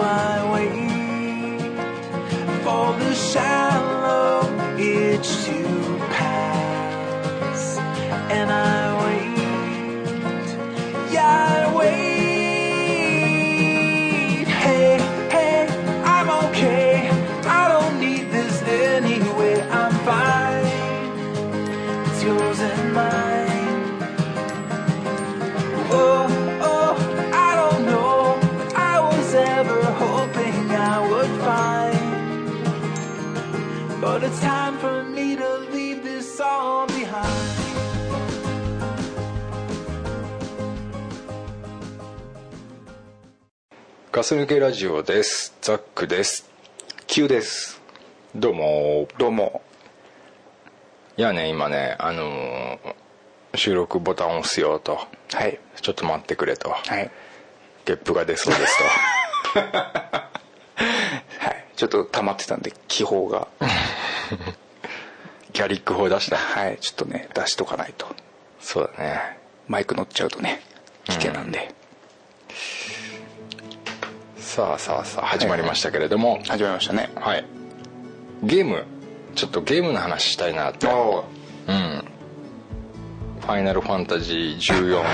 I wait for the shallow itch to pass. And I ガス抜けラジオです。ザックです。Q です。どうも。どうも。いやね今ねあのー収録ボタンを押すよと。はい。ちょっと待ってくれと。はい。ゲップが出そうです はい。ちょっと溜まってたんで気泡が。とギャリック法出した。はい。ちょっとね出しとかないと。そうだね。マイク乗っちゃうとね危険なんで、さあさあさあ始まりましたけれども。始まりましたね。はい。ゲームちょっとゲームの話したいなって。おう。ん。ファイナルファンタジー14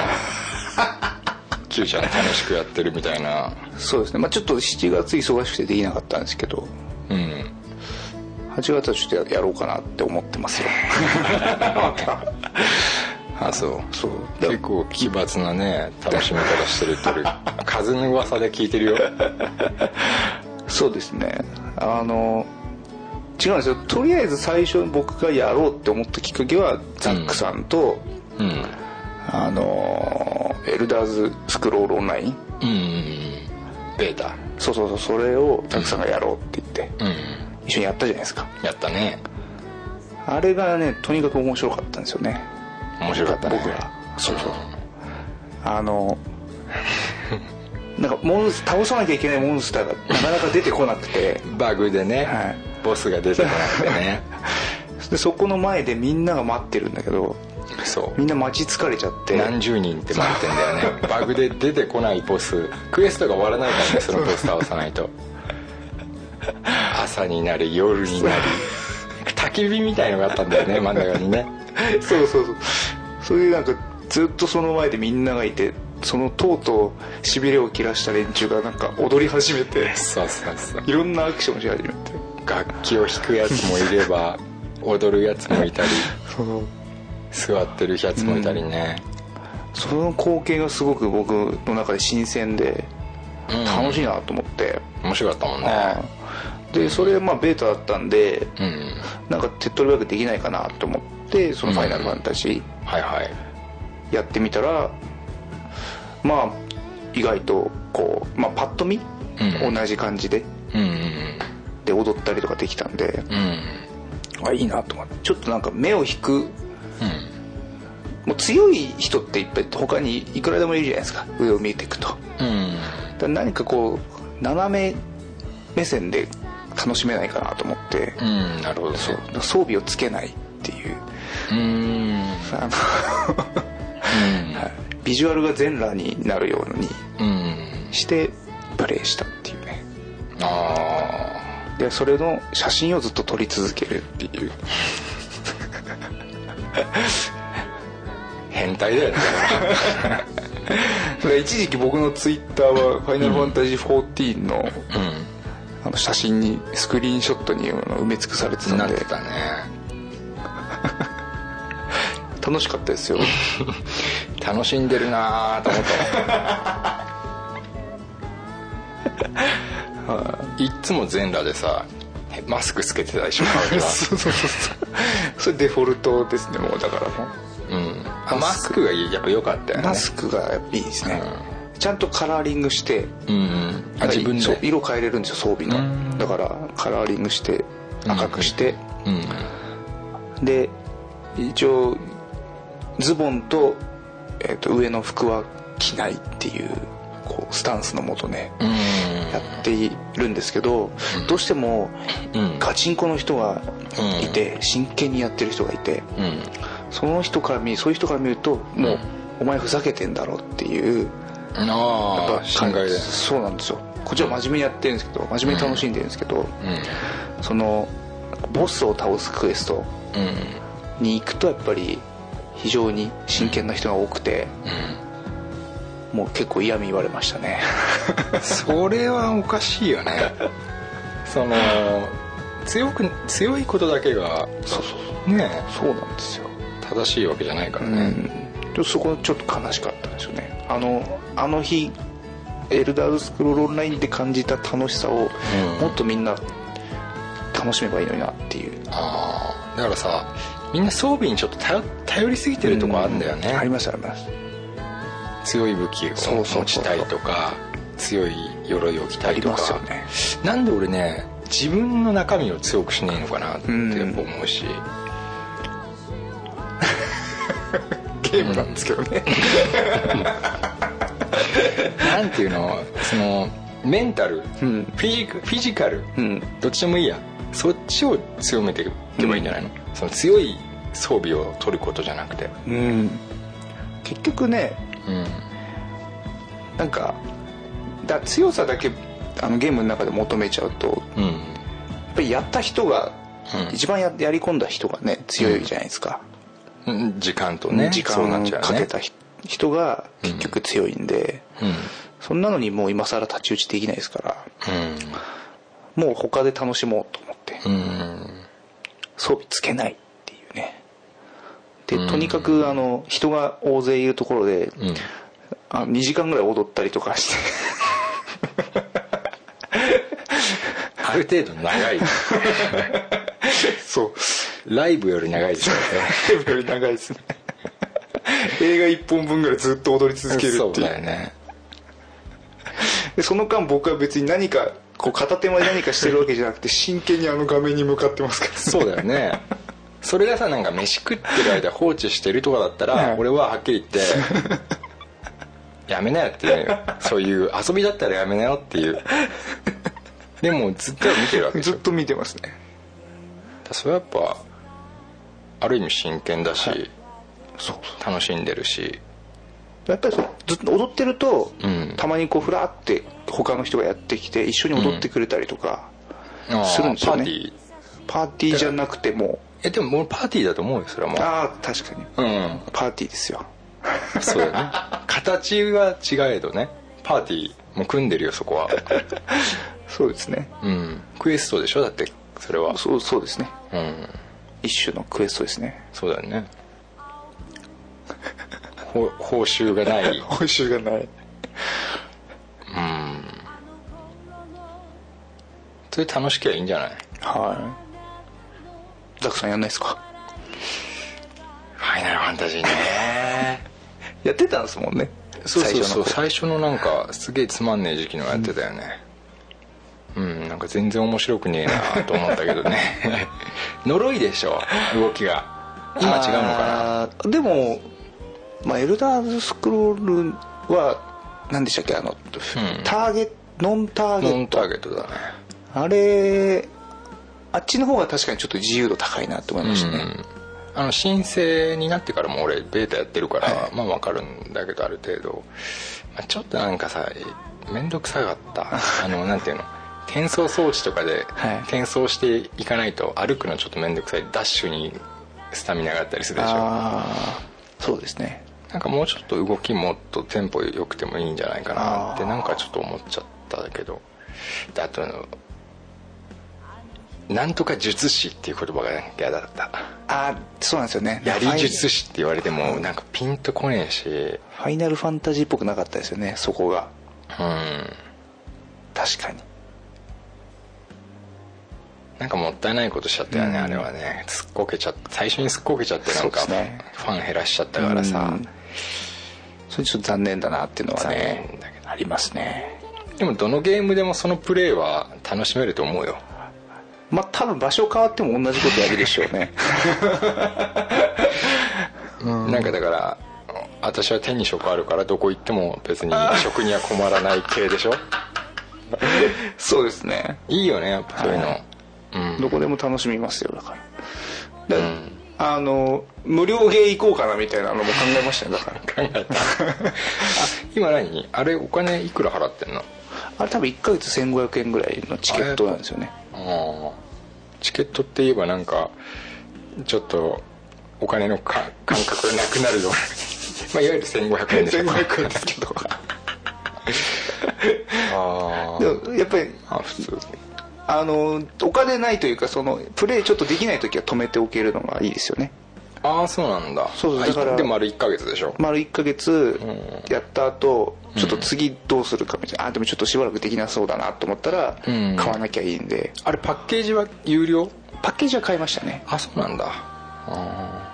Q ちゃん楽しくやってるみたいな。そうですね。まあちょっと7月忙しくてできなかったんですけど。うん。8月はちょっとやろうかなって思ってますよ あそうそう。結構奇抜なね楽しみ方してるってる 風の噂で聞いてるよ。そうですね。あの違うんですよ。とりあえず最初僕がやろうって思ったきっかけはザックさんと、うん。あのエルダーズスクロールオンライン。うん。ベータ。そうそうそうそれをザックさんがやろうって言って、うん。一緒にやったじゃないですか。やったね。あれがねとにかく面白かったんですよね面白かったね。僕は。そうそう。あの なんかモンス倒さなきゃいけないモンスターがなかなか出てこなくて。バグでね、はい。ボスが出てこなくてね。でそこの前でみんなが待ってるんだけどそう。みんな待ち疲れちゃって。何十人って待ってんだよね。バグで出てこないボス。クエストが終わらないからねそのボス倒さないと。朝になり夜になり。焚き火みたいのがあったんだよね真ん中にね。そうそうそうそれでなんかずっとその前でみんながいてそのとうとうしびれを切らした連中がなんか踊り始めてそうそうそう。いろんなアクションし始めて。楽器を弾くやつもいれば 踊るやつもいたりそう。座ってるやつもいたりね、その光景がすごく僕の中で新鮮でうん。楽しいなと思って、面白かったもんね。でそれまあベータだったんでうん。なんか手っ取り早くできないかなと思ってその「ファイナルファンタジはいはい。ー」やってみたらまあ意外とこう、まあ、パッと見、うん。同じ感じでうんうんで踊ったりとかできたんでうん。あいいなと思って。ちょっとなんか目を引く。うん。もう強い人っていっぱい他にいくらでもいるじゃないですか。上を見ていくと。うん。ら何かこう斜め目線で楽しめないかなと思って、うんなるほど。そう。装備をつけないっていう。うんあのはい。ビジュアルが全裸になるようにうん。してプレイしたっていうね。あでそれの写真をずっと撮り続けるっていう。あ変態だよね。一時期僕のツイッターは「ファイナルファンタジー14の」あの写真にスクリーンショットにあの埋め尽くされてたうんんなっでてたね楽しかったですよ。楽しんでるなーと思った。い。っつも全裸でさマスクつけてたでしょ顔には。そうそうそうそう。それデフォルトですねもうだからもう。ん。あマスク。がやっぱ良かったよね。うマスクがやっぱいいですね、ちゃんとカラーリングしてうんうん。あ自分で。色変えれるんですよ装備うん。のだからカラーリングして赤くして、うん。で一応ズボンと,、えーと上の服は着ないっていうこうスタンスのもとねうん。やっているんですけど、どうしてもうん。ガチンコの人がいて、真剣にやってる人がいてうん。その人から見そういう人から見るともう、お前ふざけてんだろっていうああ心外で。そうなんですよ。こっちは真面目にやってるんですけど真面目に楽しんでるんですけど、うん。そのボスを倒すクエストうん。に行くとやっぱり非常に真剣な人が多くて、もう結構嫌味言われましたね。それはおかしいよね。その強く強いことだけがそうそうねそうなんですよ、正しいわけじゃないからうねん、でそこちょっと悲しかったんですよね。あのあの日エルダーズスクロールオンラインで感じた楽しさを、うん。もっとみんな楽しめばいいのになっていう。ああだからさみんな装備にちょっと頼頼りすぎてるとこあるんだよね、ありますあります。強い武器をそうそうそう持ちたいとか強い鎧を着たいとか。ね。なんで俺ね自分の中身を強くしねえのかなってやっぱ思うし、ゲームなんですけどね、なんていうの？そのメンタル、うん。フィジフィジカル、うん。どっちでもいいや。そっちを強めていけばいいんじゃないの、その強い装備を取ることじゃなくて。うん、結局ねうん。なんかだ強さだけあのゲームの中で求めちゃうとうん。やっぱりやった人が、うん。一番ややり込んだ人がね強いじゃないですか、うん。時間とね時間ちゃうね。かけたひ人が結局強いんで、うん。そんなのにもう今更太刀打ちできないですからうん。もう他で楽しもうと思って、うん装備つけないっていうね。でうん。とにかくあの人が大勢いるところで、うん。あ2時間ぐらい踊ったりとかして。ある程度長い。そう。ライブより長いですよね。テーブルより長いですね。映画1本分ぐらいずっと踊り続けるそうっていうだよね。でその間僕は別に何かこう片手間で何かしてるわけじゃなくて真剣にあの画面に向かってますからそうだよね。それがさなんか飯食ってる間放置してるとかだったら、はい。俺ははっきり言ってやめなよっていうそういう遊びだったらやめなよっていう。でもずっと見てるわけでしょ。ずっと見てますね。だそれはやっぱある意味真剣だし、そう。楽しんでるしやっぱりずっと踊ってると、うん。たまにこうふらって他の人がやってきて一緒に踊ってくれたりとか、するんですよね。パーティー。パーティーじゃなくても。えでも俺パーティーだと思うよそれはもう。ああ確かに。うん。パーティーですよ。そうだね。形は違えどね。パーティーも組んでるよそこは。そうですね。うん。クエストでしょだってそれは。そうそうですね。うん。一種のクエストですね。そうだよね。ほ報酬がない。報酬がない。うん。それ楽しきゃいいんじゃない？はい。ザクさんやんないですか？ファイナルファンタジーね。やってたんですもんね。そうそうそう。最最初のなんかすげえつまんねえ時期のやってたよね。うん、なんか全然面白くねえなと思ったけどね。呪いでしょ？動きが。今違うのかな？でも、まあ、エルダーズスクロールは何でしたっけ？あの、ターゲノンターゲノンタットーゲットだね。あれあっちの方が確かにちょっと自由度高いなと思いましたね、あの申請になってからも俺ベータやってるから、はい。まあ分かるんだけどある程度、まあ、ちょっとなんかさ面倒くさかった。あのなんていうの？転送装置とかではい。転送していかないと歩くのちょっと面倒くさい。ダッシュにスタミナがあったりするでしょ。そうですねなんかもうちょっと動きもっとテンポ良くてもいいんじゃないかなってなんかちょっと思っちゃったけど。であとあのなんとか術師っていう言葉が嫌だった。ああそうなんですよね。やり術師師って言われてもなんかピンとこねえし。ファイナルファンタジーっぽくなかったですよねそこが。うん。確かに。なんかもったいないことしちゃったよね、うん。あれはね。すっこけちゃった最初にすっこけちゃってなんかファン減らしちゃったからさ。うんそれちょっと残念だなっていうのは残ねありますね。でもどのゲームでもそのプレーは楽しめると思うよ。まあ多分場所変わっても同じことやるでしょうね。なんかだから私は手に職あるからどこ行っても別に職には困らない系でしょ？そうですね。いいよねやっぱそういうの、うん。どこでも楽しみますよだから。で、うんあの無料ゲー行こうかなみたいなのも考えましたよだから。考えた。あ今何？あれお金いくら払ってんの？あれ多分1ヶ月1500円ぐらいのチケットなんですよね。ああチケットって言えばなんかちょっとお金のか感覚がなくなるよ まあいわゆる1500円でしょ。1500円ですけど。あでもやっぱりあ普通あのお金ないというかそのプレイちょっとできない時は止めておけるのがいいですよね。ああそうなんだ。あそうそうだからでもあれ1ヶ月でしょ？丸1ヶ月やった後、ちょっと次どうするかみたいな。あでもちょっとしばらくできなそうだなと思ったらうん。買わなきゃいいんで。あれパッケージは有料？パッケージは買いましたね。あそうなんだ。あ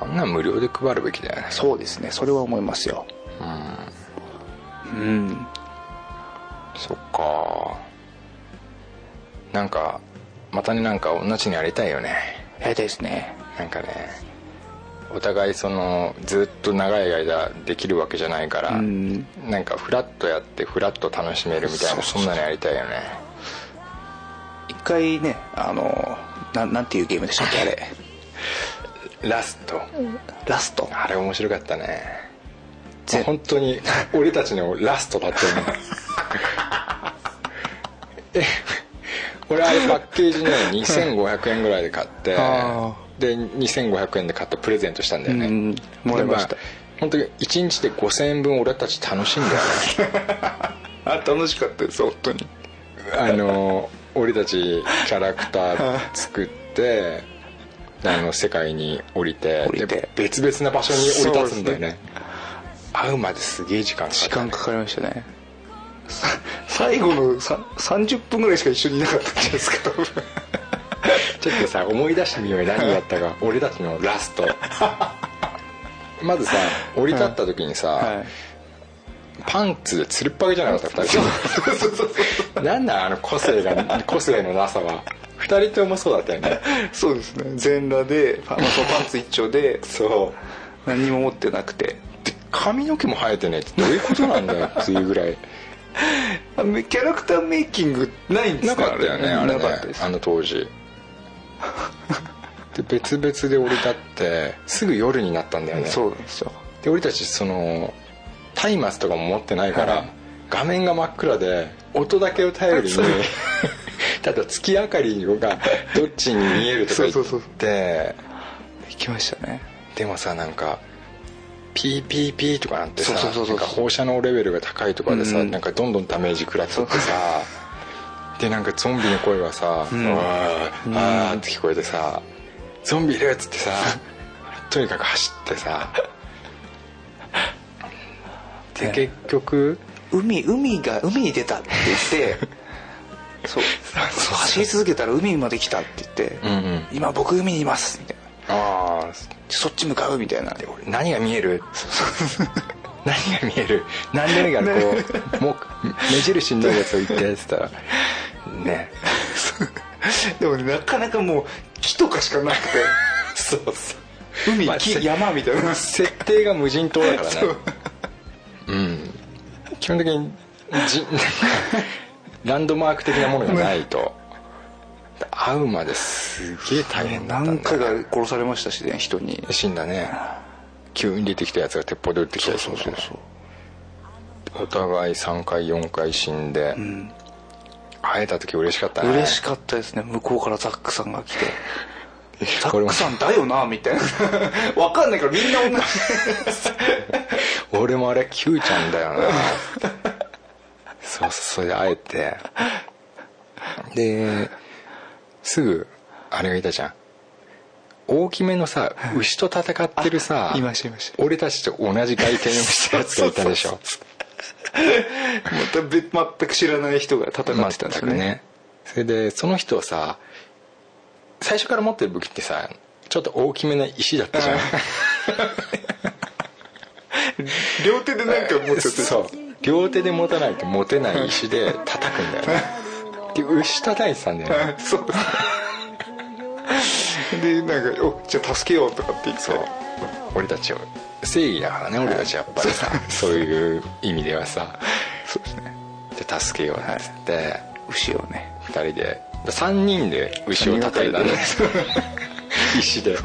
ー。あんなん無料で配るべきだよね。そうですね。それは思いますよ。うん。そっかなんかまたねなんか同じにやりたいよね。やりたいですね。なんかねお互いそのずっと長い間できるわけじゃないから、うん。なんかフラッとやってフラッと楽しめるみたいなそんなのやりたいよね。一回ねあのななんていうゲームでしたっけあれ。ラスト。ラスト？あれ面白かったね。ぜ本当に俺たちのラストだったよね。え俺あれパッケージね2500円ぐらいで買ってあで2500円で買ってプレゼントしたんだよね。うんもらいました。本当に1日で5000円分俺たち楽しんだよね。あ楽しかったです本当に。あの俺たちキャラクター作ってあの世界に降りて降りて。で別々な場所に降り立つんだよね。会うまですげえ時間かかった、ね、時間かかりましたね。さ最後のさ30分ぐらいしか一緒にいなかったんじゃないですか多分。ちょっとさ思い出してみようよ。何だったか。俺たちのラスト。まずさ降り立った時にさ、はい。パンツでつるっぱげじゃなかった？2人なんなんあの個性が個性のなさは？2人ともそうだったよね。そうですね。全裸でパ,、まあ、そうパンツ一丁でそう。何にも持ってなくて。で髪の毛も生えてねってどういうことなんだよっていうぐらいキャラクターメイキングないんですなかったよねあれね。あの当時。で別々で降り立ってすぐ夜になったんだよね。そうなんですよ。で俺たちその松明とかも持ってないから、はい。画面が真っ暗で音だけを頼りに ただ月明かりがどっちに見えるとか言って行きましたね。でもさなんかピーピーピーとかなってさ放射能レベルが高いとかでさ、うんうん。なんかどんどんダメージ食らってってさでなんかゾンビの声がさ「ん。うわーあー」って聞こえてさ「ゾンビいる!」っつってさ とにかく走ってさでね。結局海海が海に出たって言って そう。そう走り続けたら海まで来たって言って、うんうん。今僕海にいますみたいな。ああそっち向かうみたいな。何が見える？何が見える？何でもいいからこうもう目印になるやつを言ってってたら。ね。でもねなかなかもう木とかしかなくて。そうそう。海、まあせ木山みたいな。設定が無人島だからね。そう。うん。基本的にじ なんかランドマーク的なものがないと会うまですげえ大変だった何回んだよか殺されましたしね人に。死んだね。急に出てきたやつが鉄砲で撃ってきたりするんだよね。お互い3回4回死んで、ん会えた時嬉しかったね。嬉しかったですね。向こうからザックさんが来て。ザックさんだよなみたいな。分かんないからみんな同じ。俺もあれ Q ちゃんだよな。そうそうそれで会えて。ですぐあれがいたじゃん。大きめのさ牛と戦ってるさいまし俺たちと同じ外見をしたやつがいたでしょ？また別全く知らない人が戦ってたんですよね。ね。それでその人はさ最初から持ってる武器ってさちょっと大きめな石だったじゃん。両手でなんか持っちゃってそう。両手で持たないと持てない石で叩くんだよねで牛叩いてたんだよね。そう。でなんか「おじゃあ助けよう」とかって言って。そう。俺たちを正義だからね俺たちやっぱりさ。そういう意味ではさ。そうですね。で助けようっつって。牛をね。2人で。3人で牛を叩いたんだよ石で。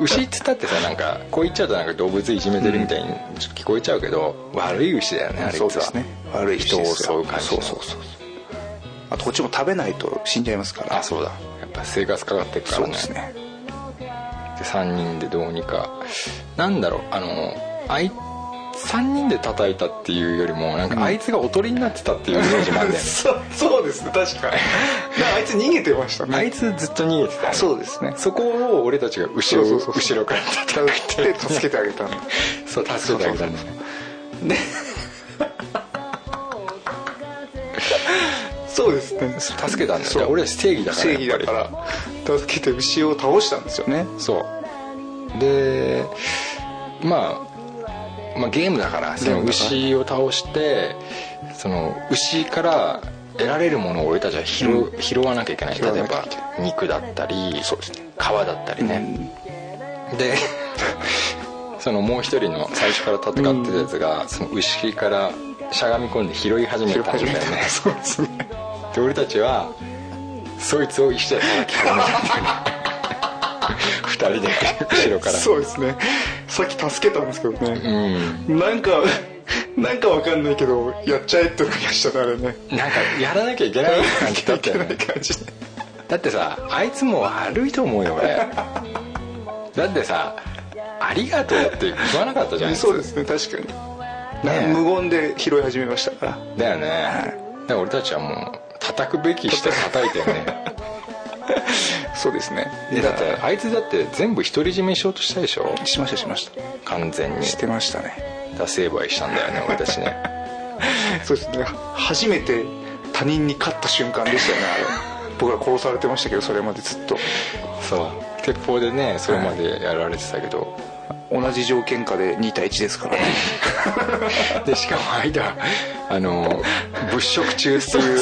牛っつったってさなんかこう言っちゃうとなんか動物いじめてるみたいに聞こえちゃうけど、悪い牛だよねあれそうですね。悪い人を襲う感じの。そうそうそうあとこっちも食べないと死んじゃいますから。あそうだ。やっぱ生活かかってるからね。そうですね。で3人でどうにか。なんだろうあのあい3人で叩いたっていうよりもなんかあいつがおとりになってたっていうイメージもあるんだよね。そうそうですね確かに。あいつ逃げてましたね。あいつずっと逃げてたよね。そうですね。そこを俺たちが後ろ後ろから叩いて。で助けてあげたんだ そう助けてあげたんだよねそうですね。助けたんだよそう。俺たち正義だから正義だから助けて牛を倒したんですよね。りそう。でまあまあ、ゲームだからその牛を倒してその牛から得られるものを俺たちは拾,、う拾わなきゃいけない例えば肉だったり皮だったりね、で そのもう一人の最初から戦ってたやつが、その牛からしゃがみ込んで拾い始めたんだよね。そうですねで俺たちはそいつを石で叩き込む二人で後ろから。そうですね。さっき助けたんですけどうね、ん。なんか なんかわかんないけどやっちゃえって思いましたねあれね。なんかやらなきゃいけない感じだったね。だってさあいつも悪いと思うよ俺。だってさ「ありがとう」って言わなかったじゃん。そうですね確かに、ね無言で拾い始めましたから。だよね。だから俺たちはもう叩くべきして叩いてよね。そうですね。でだってあいつだって全部独り占めしようとしたでしょ？しましたしました。完全に。してましたね。だ成敗したんだよね俺たちね。そうですね。初めて他人に勝った瞬間でしたよねあれ。僕ら殺されてましたけどそれまでずっと。そう。鉄砲でねそれまでやられてたけど、同じ条件下で2対1ですからね。でしかも間あの物色中っていう。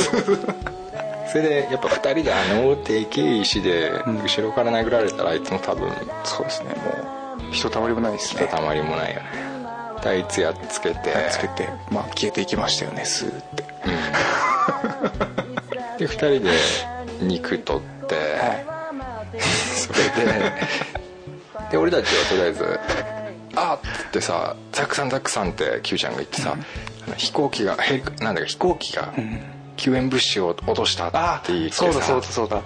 それでやっぱ2人であのでけえ石で後ろから殴られたらあいつも多分そうですねもう。ひとたまりもないですね。ひとたまりもないよね。であいつやっつけて。つけてまあ消えていきましたよねスーって。で2人で肉取って、それでで俺たちはとりあえず「あっ!」ってさ「ザックさんザックさん」って Q ちゃんが言ってさ、あの飛行機がヘリなんだか飛行機が救援物資を落としたって言ってさ。そうだそうだそうだ。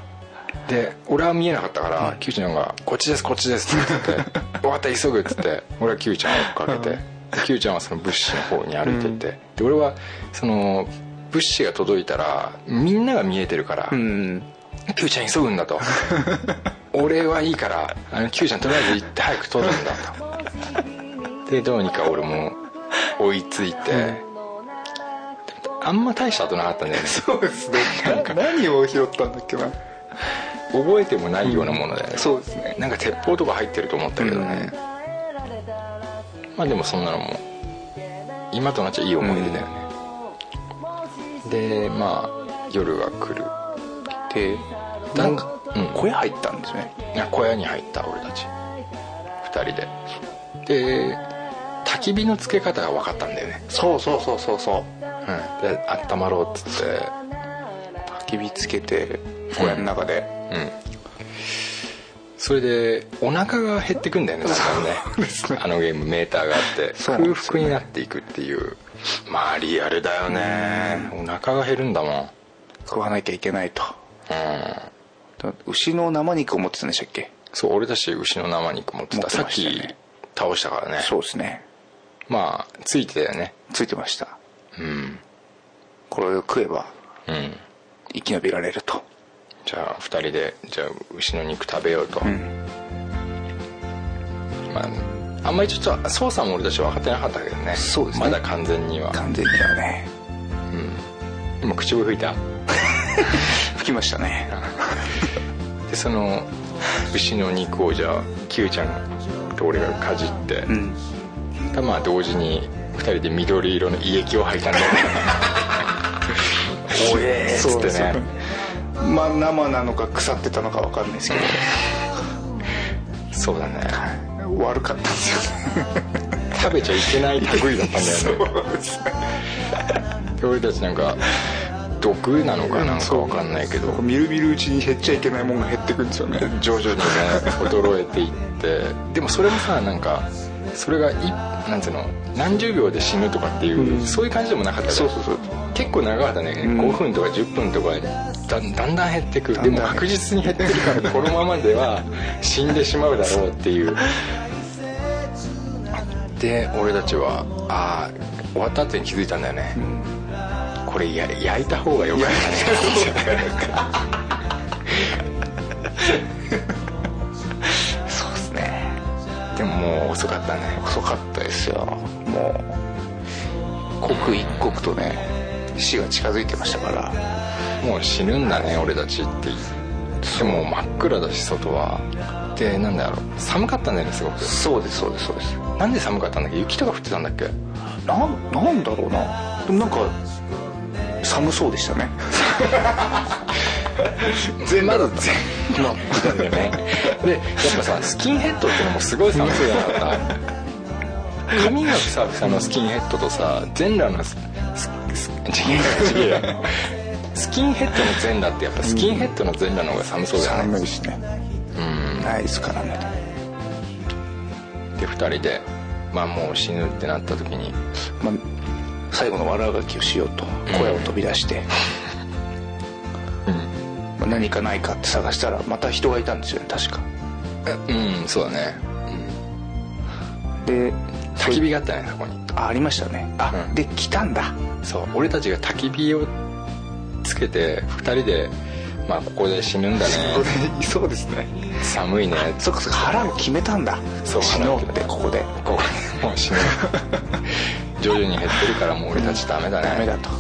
で俺は見えなかったから、キューちゃんが「こっちですこっちです」って言って「分かった急ぐ」っつって俺はキューちゃんを追っかけて、でキューちゃんはその物資の方に歩いてって、で俺はその物資が届いたらみんなが見えてるから、うん。キューちゃん急ぐんだと 俺はいいからあのキューちゃんとりあえず行って早く取るんだと。でどうにか俺も追いついて、あんま大したことなかったんだよね。そうですね。な何を拾ったんだっけな覚えてもないようなものだよね、そうですね。なんか鉄砲とか入ってると思ったけどね、まあでもそんなのも今となっちゃいい思い出だよね、でまあ夜が来る。でなんかうん。小屋入ったんですね。小屋に入った俺たち。2人で。で焚き火のつけ方が分かったんだよね、そうそうそうそうそう。うん、で温まろうっつって焚き火つけて小屋の中で、うん。それでお腹が減ってくんだよねだからね。あのゲームメーターがあって空腹になっていくっていう。まあリアルだよね。お腹が減るんだもん。食わなきゃいけないと。うん牛の生肉を持ってたんでしたっけ？そう俺たち牛の生肉持ってた。持ってさっき倒したからね。そうですね。まあついてたよね。ついてました。うん。これを食えばうん。生き延びられると。じゃあ2人でじゃあ牛の肉食べようと、ん。まああんまりちょっと操作も俺たち分かってなかったけどね。そうですね。まだ完全には。完全にはね。今口を拭いた 吹きましたね。でその牛の肉をじゃあ Q ちゃんと俺がかじって、うん。多分まあ同時に2人で緑色の胃液を吐いたんだよ。ねおえー。っつってね。まあ生なのか腐ってたのか分かんないですけそうだね。ど悪かったんですよ食べちゃいけない類だったんだよね。俺たちなんか毒なのかなんかわかんないけど。みるみるうちに減っちゃいけないもんが減ってくんですよね。徐々にね衰えていって。でもそれもさなんかそれがいなんつうの何十秒で死ぬとかっていう、うん。そういう感じでもなかったそうそうそう。結構長かったね、ん。5分とか10分とかだだんだん減ってくでも確実に減ってる。からこのままでは死んでしまうだろうっていう。で俺たちはああ終わった後に気づいたんだよね、これや焼いた方がよかったねそうですね。でももう遅かったね。遅かったですよ。もう刻一刻とね死が近づいてましたから。もう死ぬんだね俺たちってでも真っ暗だし外は。でなんだろう。寒かったんだよねすごく。そうですそうですそうです。なんで寒かったんだっけ？雪とか降ってたんだっけ？なんなんだろうな。でもなんか寒そうでしたね。全まだ全部乗ってたんだよね。でやっぱさスキンヘッドってのもすごい寒そうじゃな。かった髪がふさふさのスキンヘッドとさ全裸のスキンヘッドの全裸ってやっぱスキンヘッドの全裸の方が寒そうじゃない？寒いしね。うん。ないですからね。で2人でまあもう死ぬってなった時にまあ、最後の悪あがきをしようと小屋を飛び出して、まあ何かないかって探したらまた人がいたんですよね確か。うんそうだね。で焚き火があったねそこに。あありましたね。あ、うん。で来たんだ。そう。俺たちが焚き火をつけて2人でまあここで死ぬんだね。そうですね。寒いね。そっかそっか腹を決めたんだ。そう死のうってここで。ここでもう死ぬ 徐々に減ってるからもう俺たちダメだね。ダメだと。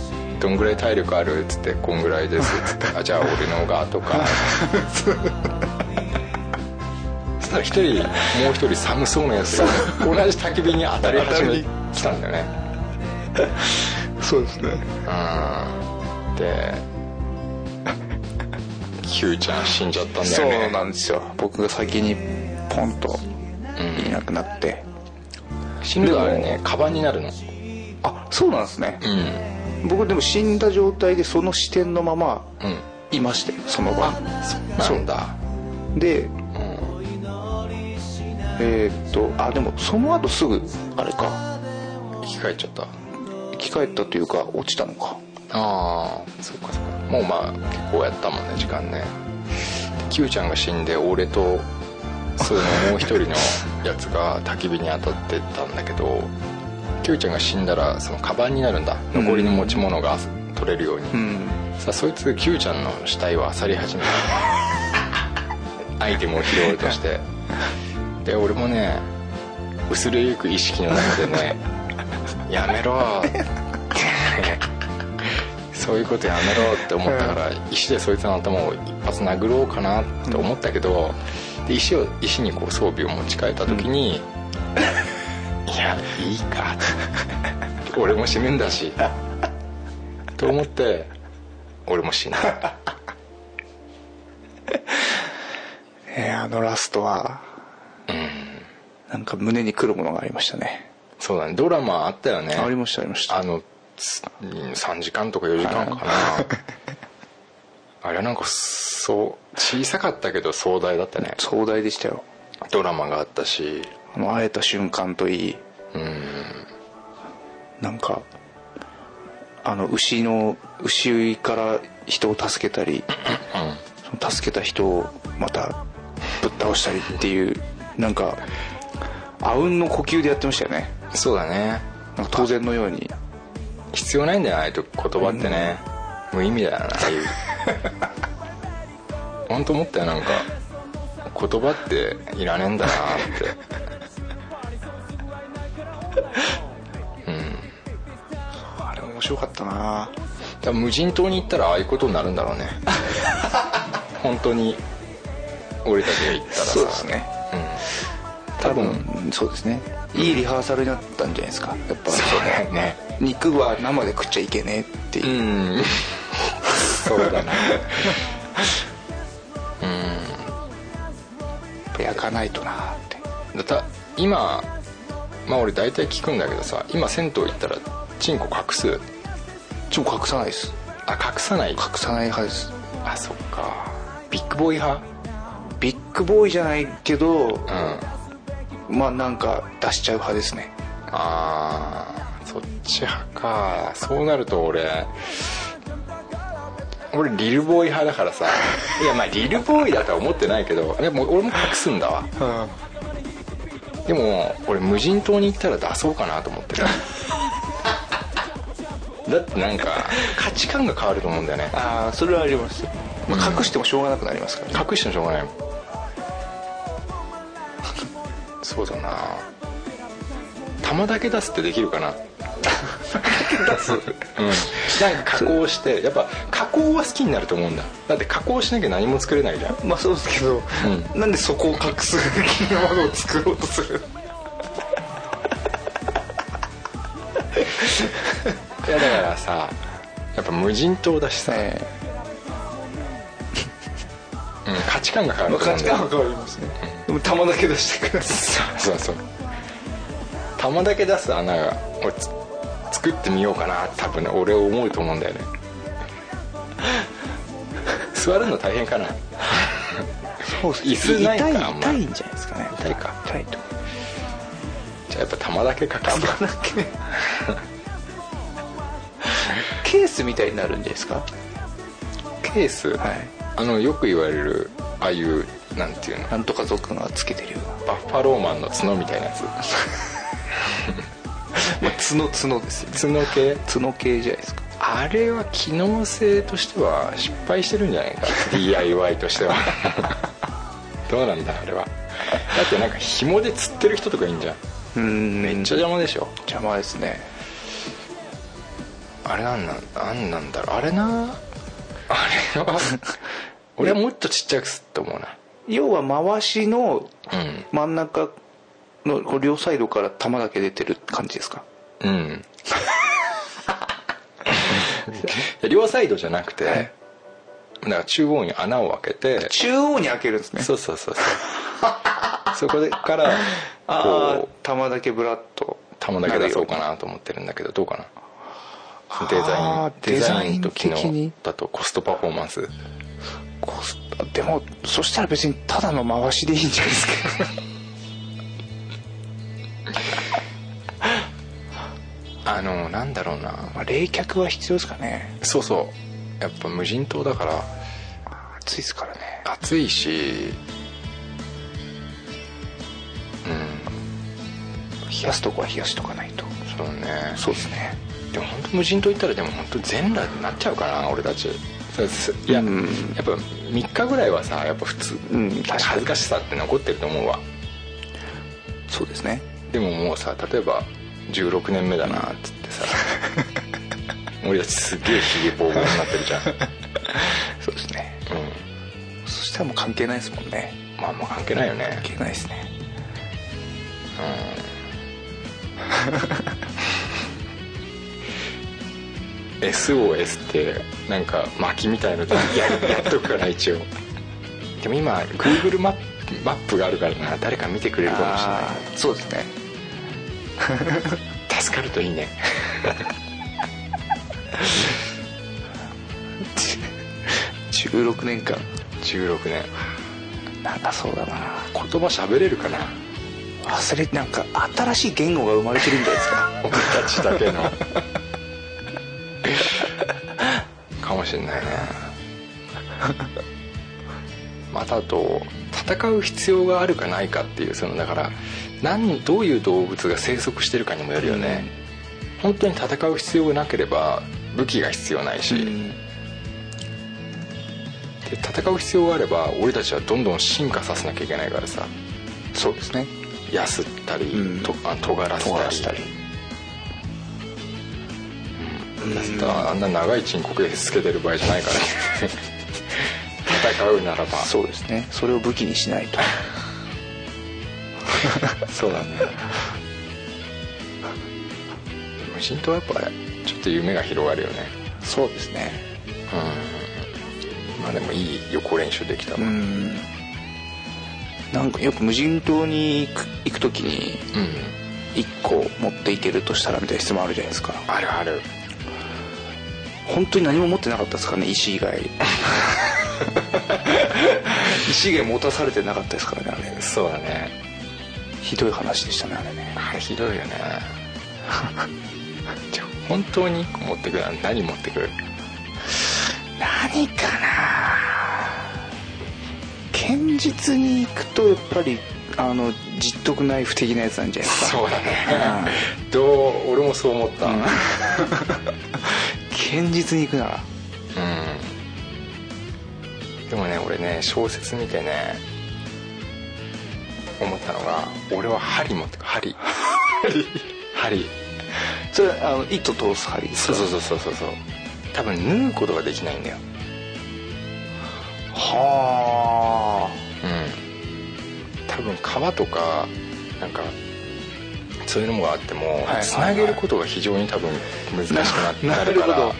どんぐらい体力あるっつってこんぐらいですっつって。あじゃあ俺のがとか。そしたら一人もう一人寒そうなやつが同じ焚き火に当たり始めきたんだよね。そうですね。うん。で Q ちゃん死んじゃったんだそうよねなんですよ。僕が先にポンといなくなって、死ぬとあれねカバンになるの。あそうなんですね。うん。僕でも死んだ状態でその視点のままうん。いましてその場なんだ。でえーっとあでもその後すぐあれか。生き返っちゃった。生き返ったというか落ちたのか。ああそっかそっか。もうまあ結構やったもんね時間ね。Q ちゃんが死んで俺とそのもう一人のやつが焚き火に当たってたんだけど Q ちゃんが死んだらそのカバンになるんだ。残りの持ち物が取れるように、うん。さあそいつ Q ちゃんの死体を漁り始めた。アイテムを拾おうとして。で俺もね薄れゆく意識の中でね「やめろ」っ てそういうことやめろって思ったから石でそいつの頭を一発殴ろうかなって思ったけどで石を石にこう装備を持ち替えた時に「いやいいか」俺も死ぬんだし。と思って俺も死んだ えーあのラストはなんか胸にくるものがありましたね。そうだね。ドラマあったよね。ありましたありました。あのつ3時間とか4時間かな、あれはなんかそう小さかったけど壮大だったね。壮大でしたよ。ドラマがあったし。あの会えた瞬間といい。うん。なんかあの牛の牛から人を助けたりその助けた人をまたぶっ倒したりっていうなんかあうんの呼吸でやってましたよね。そうだね。なんか当然のように。必要ないんだよああいう言葉ってね、無意味だよなああいう 本当思ったよなんか。言葉っていらねえんだなって。あれ面白かったな。多分無人島に行ったらああいうことになるんだろうね。本当に俺たちが行ったらさ。そうですね。多多分分。そうですね。いいリハーサルになったんじゃないですか。やっぱそうね。肉は生で食っちゃいけねえっていう。う、んそうだねやっぱ焼かないとなって。だた今まあ俺大体聞くんだけどさ今銭湯行ったらチンコ隠す？ちょっと隠さないです。あ隠さない？隠さない派です。あそっか。ビッグボーイ派？ビッグボーイじゃないけどうん。まあなんか出しちゃう派ですね。あーそっち派か。そうなると俺俺リルボーイ派だからさ。いやまあリルボーイだとは思ってないけどでも俺も隠すんだわ。でも俺無人島に行ったら出そうかなと思ってる。だってなんか価値観が変わると思うんだよね。ああそれはあります、まあ、隠してもしょうがなくなりますからね、隠してもしょうがない。そうだな。玉だけ出すってできるかな出すうん。なんか加工してやっぱ加工は好きになると思うんだ。だって加工しなきゃ何も作れないじゃん。まあそうですけど、うなんでそこを隠すものを作ろうとする？いやだからさやっぱ無人島だしさ、えうん、価値観が変わえると思うんだよ。価値観は変わりますね。でも玉だけ出してください。そうそう。玉だけ出す穴が作ってみようかな。多分ね俺思うと思うんだよね。座るの大変かな。そう椅子ないかあんま。痛いんじゃないですかね。痛いか。痛いと。じゃあやっぱ玉だけ隠すか玉だけ。ケースみたいになるんですか？ケース、はい。あのよく言われるああいうなんていうの？なんとか族がつけてるような。バッファローマンの角みたいなやつ まあ角角ですよね。角系？角系じゃないですか。あれは機能性としては失敗してるんじゃないか。DIY としては。どうなんだあれは。だってなんか紐で釣ってる人とかいいんじゃん。うん。めっちゃ邪魔でしょ。邪魔ですね。あれなんなんなんなんだろう。あれな？あれは？俺はもっとちっちゃくすって思うな。要は回しのうん。真ん中の両サイドから玉だけ出てる感じですか？うん。両サイドじゃなくて、はい。だから中央に穴を開けて中央に開けるんですね。そうそうそうそう。そこでからこう玉だけブラッと玉だけ出そうかなと思ってるんだけどどうかな？デザインデザインと機能だとコストパフォーマンス。コスでもそしたら別にただの回しでいいんじゃないですか？あのなんだろうな。まあ冷却は必要ですかね。そうそう。やっぱ無人島だから暑いですからね。暑いしうん。冷やすとこは冷やしとかないと。そうね。そうですね。でも本当無人島行ったらでも本当全裸になっちゃうかな俺たち。そうです。いや、うん。やっぱ3日ぐらいはさやっぱ普通、うん恥ずかしさって残ってると思うわ。そうですねでももうさ例えば16年目だなっつってさ。俺たちすげえヒゲボーボーになってるじゃん。そうですね。うそしたらもう関係ないですもんね。んまあまあ関係ないよね。関係ないですね。うん。SOS ってなんか薪みたいのでややっとくから一応。でも今 Google マップマップがあるからな誰か見てくれるかもしれない。そうですね。助かるといいね。16年間。16年。なんかそうだな。言葉喋れるかな？忘れなんか新しい言語が生まれてるんじゃないですか。俺たちだけの。かもしれないねまたあと戦う必要があるかないかっていうそのだから何どういう動物が生息してるかにもよるよね、本当に戦う必要がなければ武器が必要ないし、うん。で戦う必要があれば俺たちはどんどん進化させなきゃいけないからさ。そうですね。やすったり、うん。とあ尖らせたり。尖らせたり。だったあんな長いチンコケつけてる場合じゃないからね 戦うならば。そうですね。それを武器にしないと。そうだね。無人島はやっぱちょっと夢が広がるよね。そうですね。うん。まあでもいい予行練習できたわ。ううん。んなんかよく無人島に行く行く時に1個持っていけるとしたらみたいな質問あるじゃないですか。あるある本当に何も持ってなかったですかね石以外。石以外持たされてなかったですからねあれ。そうだね。ひどい話でしたねあれね。あれひどいよね。じゃあ本当に1個持ってくる何持ってくる？何かな。堅実に行くとやっぱりあの実得ナイフ的なやつなんじゃないですか。そうだね。どう俺もそう思った。うん堅実に行くなら。でもね俺ね小説見てね思ったのが俺は針持ってく針。針。それあの糸通す針ですか？そうそうそうそうそう。そう多分縫うことができないんだよ。はうん。多分皮とかなんかそういうのがあってもはいつなげることが非常に多分難しくなってるから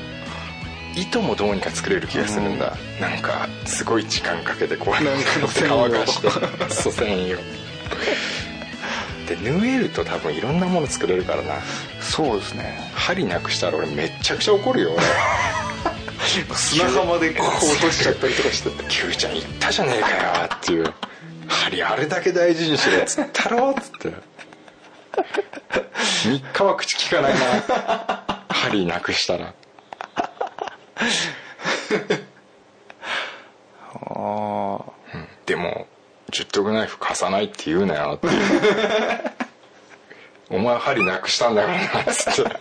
糸もどうにか作れる気がするんだ、なんかすごい時間かけてこうなんかの 乾かしてそう繊維を。で縫えると多分いろんなもの作れるからな。あそうですね。針なくしたら俺めっちゃくちゃ怒るよ。俺 砂浜でこう落としちゃったりとかして「キューちゃん言ったじゃねえかよ」っていう「針あれだけ大事にしろ」っつったろっつって 3日は口聞かないな。針なくしたら。あでも十徳ナイフ貸さないって言うなよってお前針なくしたんだからなっつって。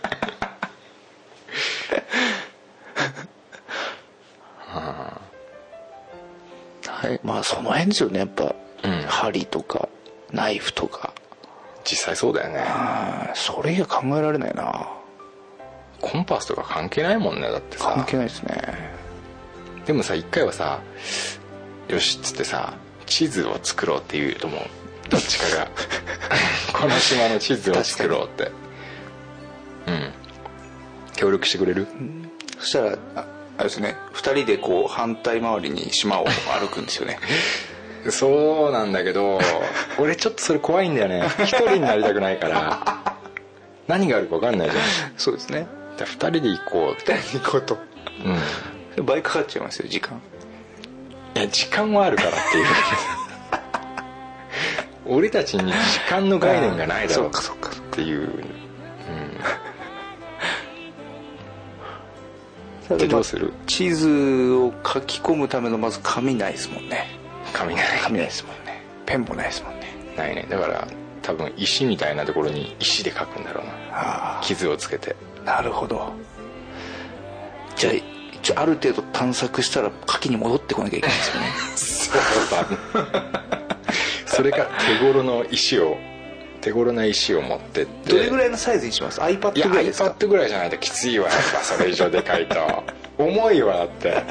あ はい。まあその辺ですよね。やっぱ、うん。針とかナイフとか実際そうだよね。それ以外考えられないな。コンパスとか関係ないもんねだってさ。関係ないですね。でもさ一回はさよしっつってさ地図を作ろうっていうと思うどっちかが この島の地図を作ろうって。うん。協力してくれる？そしたらああれですね。2人でこう反対回りに島を歩くんですよね そうなんだけど 俺ちょっとそれ怖いんだよね。一人になりたくないから。何があるか分かんないじゃん。そうですね。だから二人で行こうって。2人行こうと。うん。倍かかっちゃいますよ時間。いや時間はあるからっていう。俺たちに時間の概念がないだろう。そうかそうかっていう。ででどうする？地図を書き込むためのまず紙ないですもんね紙ない紙ないですもんね。ペンもないですもんね。ないね。だから多分石みたいなところに石で書くんだろうな。あ傷をつけて。あなるほど。じゃあ一応ある程度探索したら書きに戻ってこなきゃいけないですよね。そうだそれか手頃の石を手頃な石を持ってって。どれぐらいのサイズにします？iPad いやぐらいですか？iPad ぐらいじゃないときついわ。やっぱそれ以上でかいと重いわだって。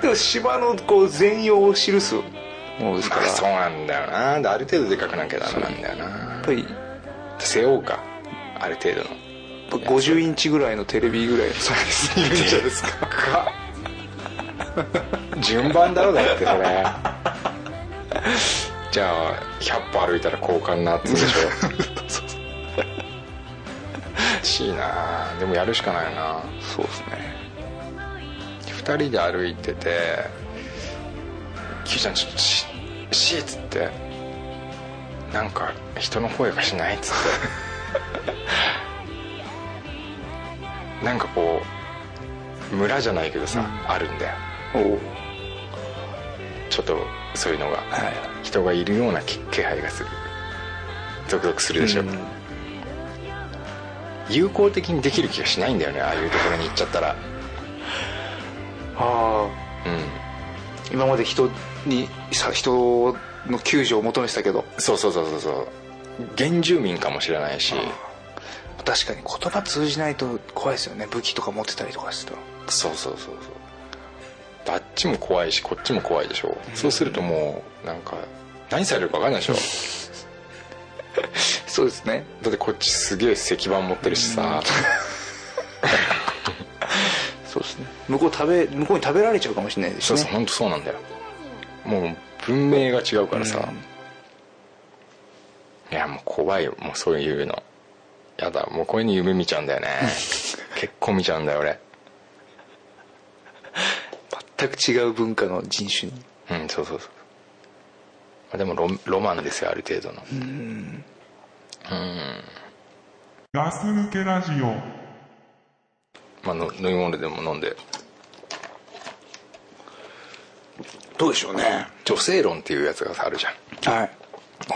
でも島のこう全容を記すものですから、まあそうなんだよな。である程度でかくなきゃダメなんだよな。やっぱり。背負うか。ある程度の。50インチぐらいのテレビぐらいのサイズいるんじゃないですか。か順番だろだってそれ。じゃあ100歩歩いたら交換なっつうでしょ。しいな。でもやるしかないな。そうですね2人で歩いてて「キューちゃんちょっとしし」っつってなんか人の声がしないっつって。なんかこう村じゃないけどさ、あるんだよ。ちょっとそういうのがはい。人がいるような気気配がする。ゾクゾクするでしょ、うん。有効的にできる気がしないんだよねああいうところに行っちゃったらああうん。今まで人にさ人の救助を求めてたけど。そうそうそうそうそう。原住民かもしれないし。確かに言葉通じないと怖いですよね。武器とか持ってたりとかするとそうそうそうそう。あっちも怖いしこっちも怖いでしょ、そうするともうなんか何されるか分かんないでしょ そうですね。だってこっちすげえ石板持ってるしさそうですね。向こう食べ向こうに食べられちゃうかもしれないですね。そうそう本当そうなんだよ。もう文明が違うからさ、いやもう怖いよ。もうそういうの。やだ。もうこういうの夢見ちゃうんだよね。結構見ちゃうんだよ俺。全く違う文化の人種に。うんそうそうそう。まあでもロロマンですよある程度の。ガス抜けラジオまあの飲み物でも飲んで。どうでしょうね。女性論っていうやつがさあるじゃん。はい。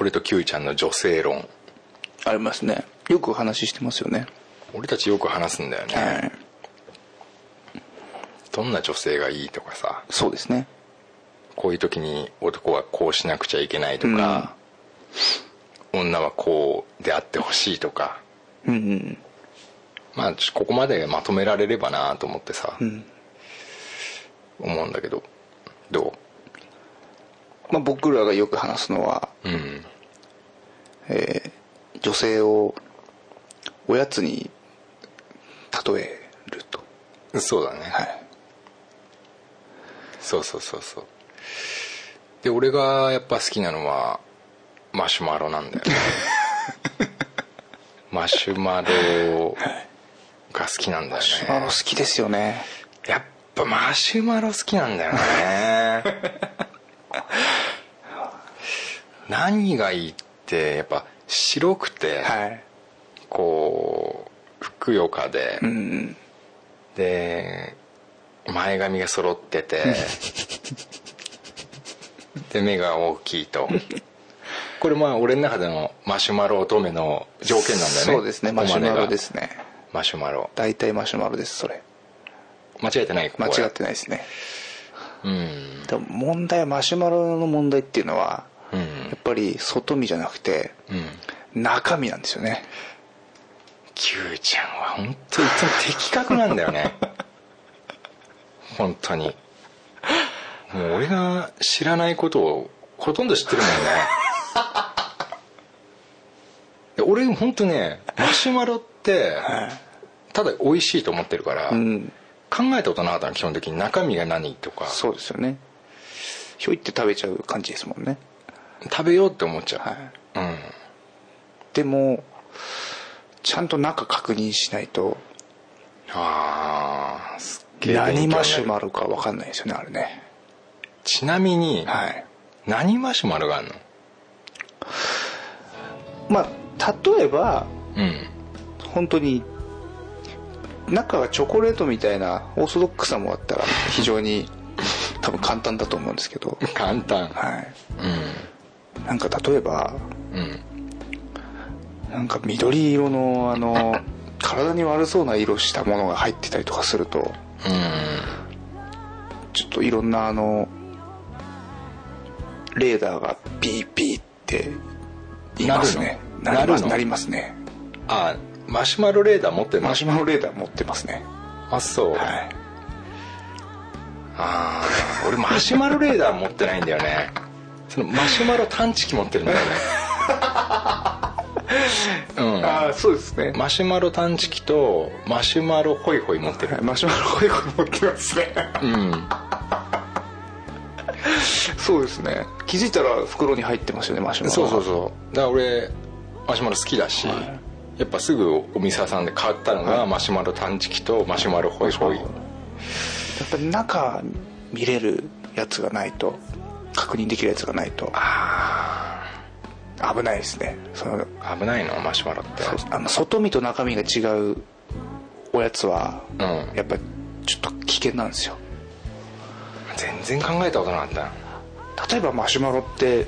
俺と Q ちゃんの女性論。ありますね。よくお話ししてますよね。俺たちよく話すんだよね、はい。どんな女性がいいとかさ。そうですね。こういう時に男はこうしなくちゃいけないとか、女はこうであってほしいとか。うんうんまあここまでまとめられればなと思ってさ、ん。思うんだけどどまあ僕らがよく話すのはううん女性をおやつに例えると。そうだね、はい。そうそうそうそう。で俺がやっぱ好きなのはマシュマロなんだよね。マシュマロが好きなんだよね。マロ好きですよね。やっぱマシュマロ好きなんだよね。何がいいってやっぱ白くて、はい。こうふくよかで、うんうん。で前髪が揃ってて で目が大きいと。これまあ俺の中でのマシュマロ乙女の条件なんだよね。そうですね。マシュマロですねマシュマロ。大体マシュマロですそれ。間違えてない？間違ってないですね。うん。でも問題はマシュマロの問題っていうのはうん。やっぱり外見じゃなくてうん。中身なんですよね。Q ちゃんは本当いつも的確なんだよね。本当に。もう俺が知らないことをほとんど知ってるもんね。で俺本当ねマシュマロってただ美味しいと思ってるから、うん。考えたことなかったの基本的に中身が何とかそうですよね。ひょいって食べちゃう感じですもんね。食べようって思っちゃう、はい。うん。でもちゃんと中確認しないとああすっげえ何マシュマロか分かんないですよねあれね。ちなみに、はい。何マシュマロがあるの？まあ例えばうん本当に中がチョコレートみたいなオーソドックさもあったら非常に多分簡単だと思うんですけど。簡単。はい。うん。なんか例えばうん。なんか緑色のあの体に悪そうな色したものが入ってたりとかするとうん。ちょっといろんなあのレーダーがピーピーって言いますね。なるの？なります。なりますね。あマシュマロレーダー持ってるの？マシュマロレーダー持ってますね。あそう、はい。ああ俺マシュマロレーダー持ってないんだよね。そのマシュマロ探知機持ってるんだよね。うん。ああそうですね。マシュマロ探知機とマシュマロホイホイ持ってる。マシュマロホイホイ持ってますね。うん。そうですね。気づいたら袋に入ってますよねマシュマロそうそうそう。だから俺マシュマロ好きだし、やっぱすぐお店屋さんで買ったのが、マシュマロ探知機とマシュマロホイホイ。やっぱり中見れるやつがないと確認できるやつがないと危ないですね。その危ないのマシュマロって。あの外見と中身が違うおやつはうん。やっぱちょっと危険なんですよ。全然考えたことなかった。例えばマシュマロって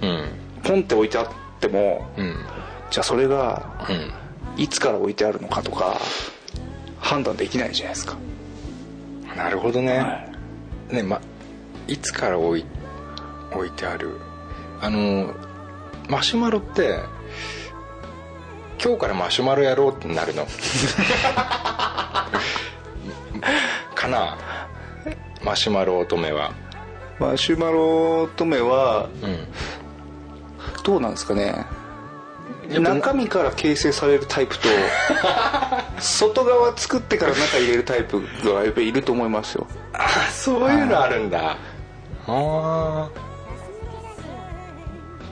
うん。ポンって置いてあってもうんじゃあそれがうん。いつから置いてあるのかとか判断できないじゃないですか。なるほどね、はねまいつから置い置いてある？あのマシュマロって今日からマシュマロやろうってなるの。かな？マシュマロ乙女は。マシュマロ乙女はうん。どうなんですかね中身から形成されるタイプと 外側作ってから中入れるタイプがやっぱりいると思いますよ。あそういうのあるんだ。ああ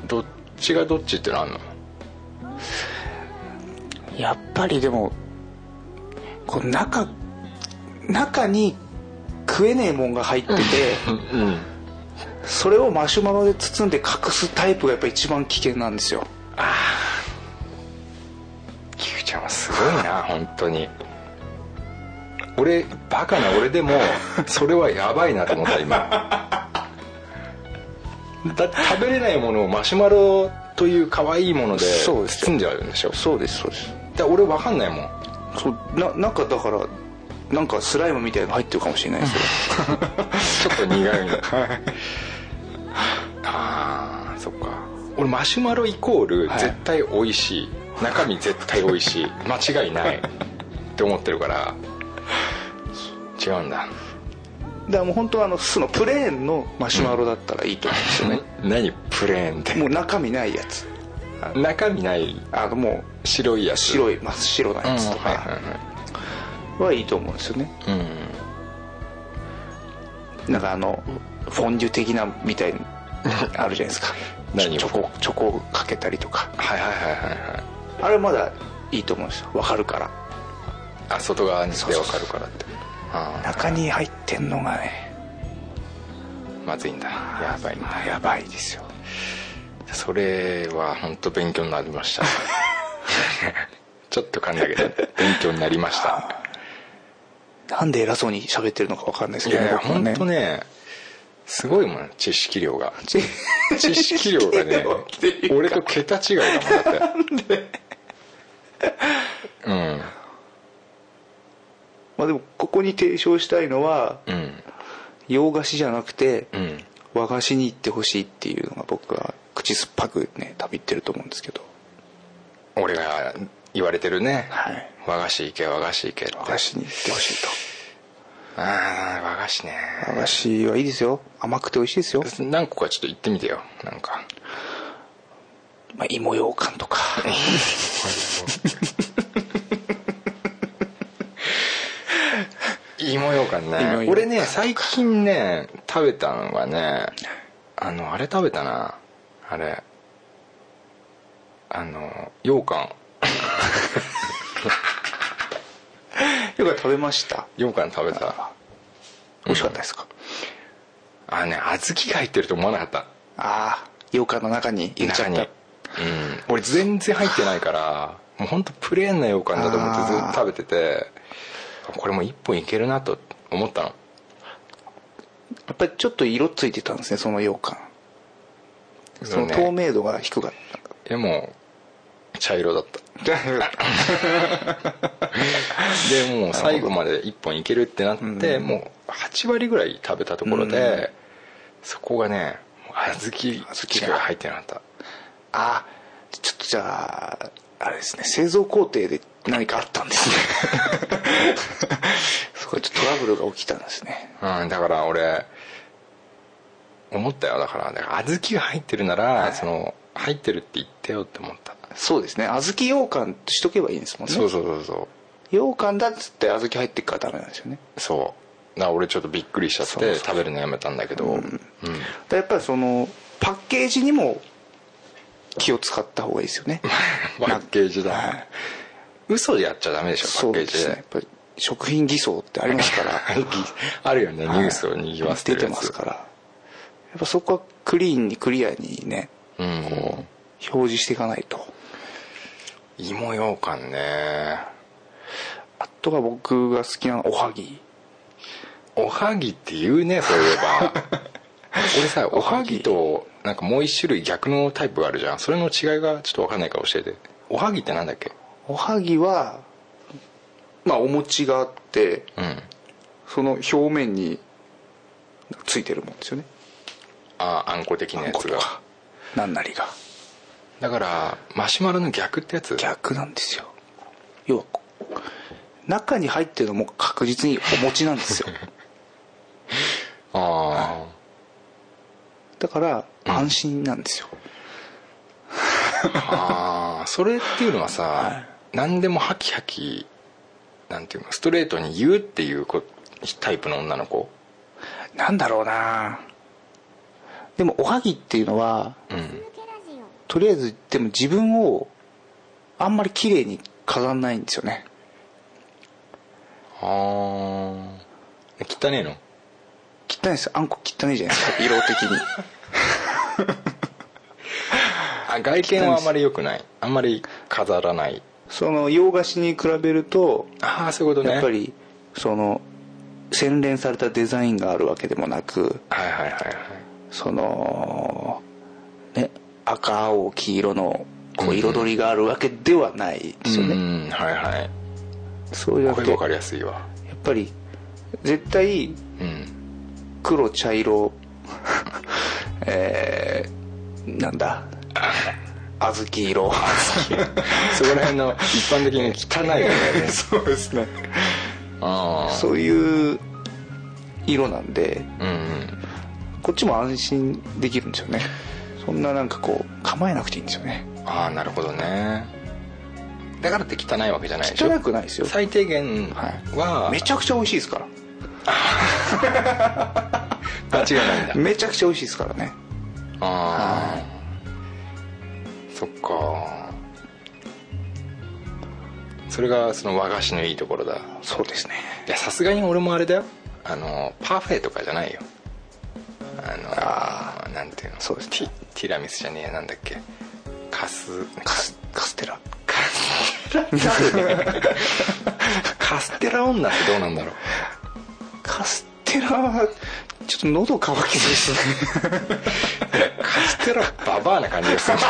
どっちがどっちってのあんの？やっぱりでもこう中中に食えねえもんが入っててうん。それをマシュマロで包んで隠すタイプがやっぱ一番危険なんですよ。キクちゃんはすごいな本当に。俺バカな俺でも それはやばいなと思った今。だって食べれないものをマシュマロという可愛いものでそうですよ。包んじゃうんでしょ？そうですそうです。だ俺分かんないもん。そうななんかだからなんかスライムみたいなの入ってるかもしれないですよ。ちょっと苦いの。ああそっか。俺マシュマロイコールはい。絶対美味しい、中身絶対美味しい。間違いない。って思ってるから。違うんだ。だからもう本当はあの巣のプレーンのマシュマロだったらいいと思うんですよね、何？プレーンって。もう中身ないやつ。中身ない。あのも白いやつ。う白い真っ白なうんやつとはいはいかははい。いと思うん。ですよねいうんなんかあのフォンデュ的なみたいにあるじゃないですか。何？をチョコチョコをかけたりとか。はいはいはいはいはいあれまだいいと思うんですよ。わかるから。あ外側にして分かるからって。あ中に入ってんのがね。あまずいんだ。やばいんだ。やばいですよ。それは本当勉強になりました。ちょっと噛んだけど勉強になりました。なんで偉そうに喋ってるのかわかんないですいけどやいや本当ねすごいもん。知識量が。ち 知識量がね俺と桁違いだもんだってうん。まあでもここに提唱したいのはうん。洋菓子じゃなくてうん。和菓子に行ってほしいっていうのが僕は口酸っぱくね多分言ってると思うんですけど。俺が言われてるね、はい。和菓子行け和菓子行けって。和菓子に行ってほしいと。ああ和菓子ね。和菓子はいいですよ。甘くて美味しいですよ、何個かちょっと行ってみてよなんかまあ、芋ようかんとか。芋ようかん芋ね俺ね最近ね食べたのがねあのあれ食べたな。あれ。あの羊羹。よく食べました？羊羹食べた。美味しかったですか、あね小豆が入ってると思わなかった。ああ羊羹の中に入れちゃった。中にうん。俺全然入ってないからもう本当プレーンな羊羹だと思ってずっと食べててこれもう一本いけるなと思ったの。やっぱりちょっと色ついてたんですねその羊羹。そのね。透明度が低かった。でも茶色だった。でもう最後まで一本いけるってなって、うん。もう8割ぐらい食べたところで、そこがね小豆しか入ってなかったあちょっとじゃああれですね製造工程で何かあったんですね。そこでちょっとトラブルが起きたんですね。うん、だから俺思ったよ。だからだから小豆が入ってるなら、はい。その入ってるって言ってよって思った、そうですね。小豆羊羹としとけばいいんですもんね。そうそうそうそ羊羹だっつって小豆入ってっからダメなんですよね。うそう。だから俺ちょっとびっくりしちゃってそうそう食べるのやめたんだけど、うん。だやっぱりそのパッケージにも気を使った方がいいですよね。パッケージだ、はい。嘘でやっちゃダメでしょパッケージで。すねやっぱり食品偽装ってありますから。あるよねニュースをにぎわせて出てますからやっぱそこはクリーンにクリアにねうん。こう表示していかないと。芋ようかんね。あとは僕が好きなのはおはぎ。おはぎって言うねそういえば。俺さおはぎとなんかもう一種類逆のタイプがあるじゃん。それの違いがちょっと分かんないから教えて。おはぎってなんだっけ？おはぎはまあお餅があってうんその表面についてるもんですよね。ああんこ的なあやつが。んことか。なんなりが。だからマシュマロの逆ってやつ？逆なんですよ。要はこう中に入ってるのも確実にお餅なんですよ だから安心なんですよ、あああそれっていうのはさ、はい。何でもハキハキなんていうのストレートに言うっていうこタイプの女の子？なんだろうな。でもおはぎっていうのはうん。とりあえずでも自分をあんまり綺麗に飾らないんですよね。ああ汚ねえの？汚いですあんこ汚いじゃないですか？色的に。あ外見はあんまり良くない。あんまり飾らない。その洋菓子に比べるとああそういうことね。やっぱりその洗練されたデザインがあるわけでもなくはいはいはいはい。そのね赤青黄色のこう彩りがあるわけではないですよね、うんはいはい。そういうこれ分かりやすいわ。っぱり絶対うん黒茶色。えー、なんだ？小豆色。そこら辺の一般的に汚いよね。そうですね。ああそういう色なんで。うんうん。こっちも安心できるんですよね。そんななんかこう構えなくていいんですよね。ああなるほどね。だからって汚いわけじゃないでしょ？汚くないですよ。最低限は。めちゃくちゃ美味しいですから間違いないんだ。めちゃくちゃ美味しいですからね。ああそっか。それがその和菓子のいいところだ。そうですね。いやさすがに俺もあれだよ。あのパフェとかじゃないよ。あのなんていうの？そうですね。ティティラミスじゃねえやなんだっけ。カスカスカステラ。カステラ。カステラ女ってどうなんだろうカステラはちょっと喉乾きですね。カステラババアな感じがする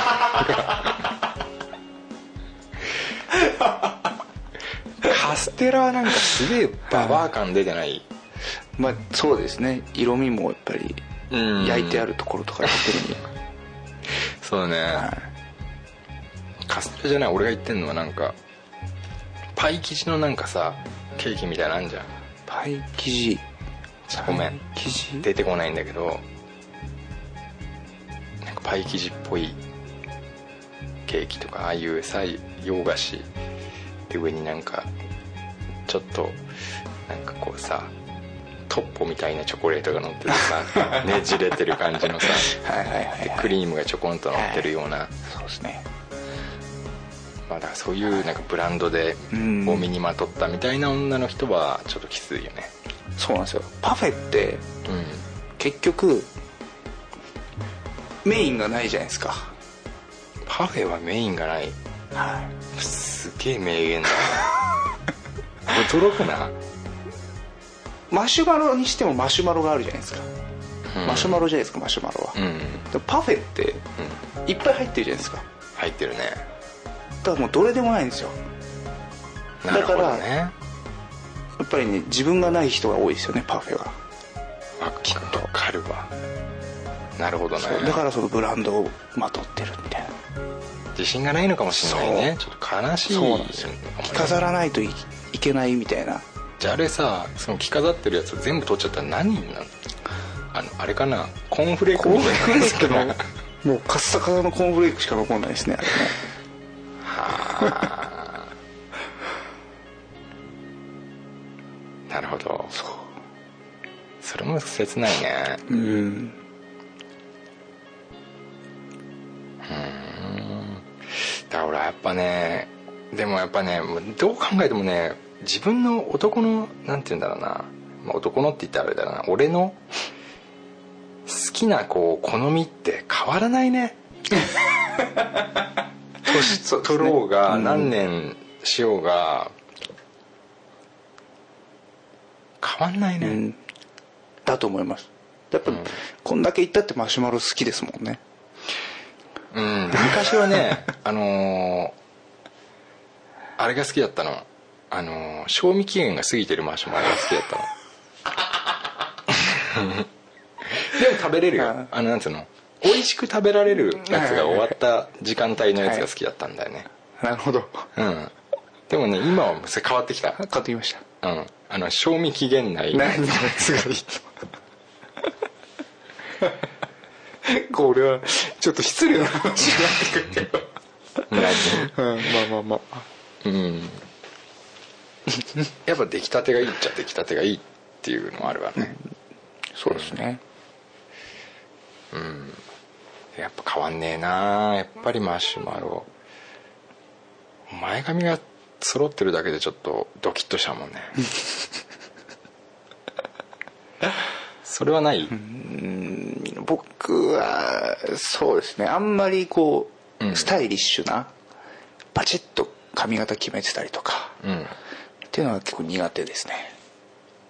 カステラはなんかすげえババア感出てない？まあそうですね。色味もやっぱりうん。焼いてあるところとか特にそうね、カステラじゃない。俺が言ってんのはなんかパイ生地のなんかさケーキみたいなのあんじゃんパイ生地。ごめん。生地？出てこないんだけどなんかパイ生地っぽいケーキとかああいうさ洋菓子。で上になんかちょっとなんかこうさトッポみたいなチョコレートが乗っててさ ねじれてる感じのさ。はいはいはいはい。クリームがちょこんと乗ってるような、そうですねまあ、だからそういうなんかブランドでうん。を身にまとったみたいな女の人はちょっときついよね。そうなんですよ。パフェってうん。結局メインがないじゃないですか。パフェはメインがない。はすげえ名言だな。驚くな、マシュマロにしてもマシュマロがあるじゃないですか、うん。マシュマロじゃないですかマシュマロは、うん、パフェっていっぱい入ってるじゃないですか。入ってるねだからもうどれでもないんですよ。なるほどだねやっぱりね自分がない人が多いですよねパフェは。わかるわ。なるほどね。だからそのブランドをまとってるみたいな。自信がないのかもしれないね。ちょっと悲しい。そうなんですよ。着飾らないといいけないみたいな。じゃああれさその着飾ってるやつ全部取っちゃったら何になるの？あのあれかな？コーンフレークみたいなもうカッサカサのコーンフレークしか残んないですねあれねあ なるほど。そうそれも切ないね。うん。だからやっぱねでもやっぱねどう考えてもね自分の男のなんて言うんだろうな、男のって言ったらあれだな。俺の好きなこう好みって変わらないね。年取ろうがうん何年しようが変わんないね、うんだと思います。やっぱ、うん。こんだけ言ったってマシュマロ好きですもんね。うん、昔はね あのーあれが好きだったの。あのー賞味期限が過ぎてるマシュマロが好きだったの。でも食べれるよ。ああのなんつうの？美味しく食べられるやつが終わった時間帯のやつが好きだったんだよね。なるほど。うん。でもね今はそれ変わってきた。買ってきました。うん。あの賞味期限内。のやつがいいこれはちょっと失礼な話になってくるけど。何？うんまあまあまあ。うん。やっぱ出来たてがいいっちゃ出来たてがいいっていうのもあるわね。そうですねやっぱ変わんねえなやっぱりマシュマロ。前髪が揃ってるだけでちょっとドキッとしたもんね。それはない、僕はそうですね。あんまりこう、うん。スタイリッシュなバチッと髪型決めてたりとかうん。っていうのは結構苦手ですね。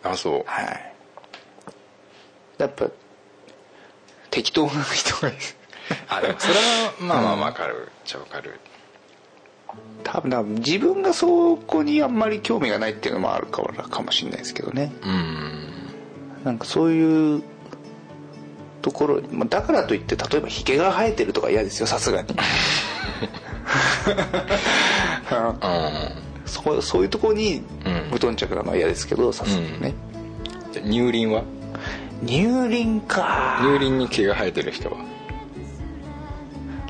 あそう。はい。やっぱ適当な人がいいあでもそれはまあまあわかるじゃわかる。多分多分自分がそこにあんまり興味がないっていうのもあるからかもしれないですけどね。うん。なんかそういうところまあだからといって例えばひげが生えてるとか嫌ですよさすがに。うん。そうそういうところにうん。無頓着なのは嫌ですけどさすがにね、じゃあ乳輪は？乳輪か。乳輪に毛が生えてる人は？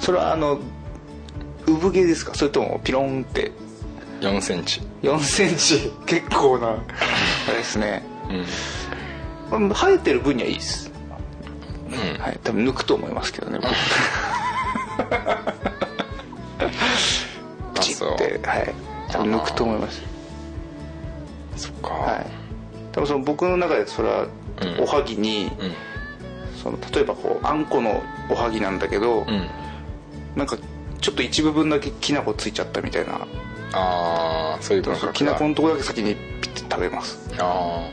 それはあの産毛ですか？それともピロンって？4センチ。4センチ。結構な。あれですね。うん。うん生えてる分にはいいです。うん。はい。多分抜くと思いますけどね。僕。プチって。はい。多分抜くと思います。そっか。はい。多分その僕の中でそれはうん。おはぎに、うん。その例えばこうあんこのおはぎなんだけど、うんなんかちょっと一部分だけきな粉ついちゃったみたいな。ああそういう感覚だきな粉のとこだけ先にピッて食べます。あ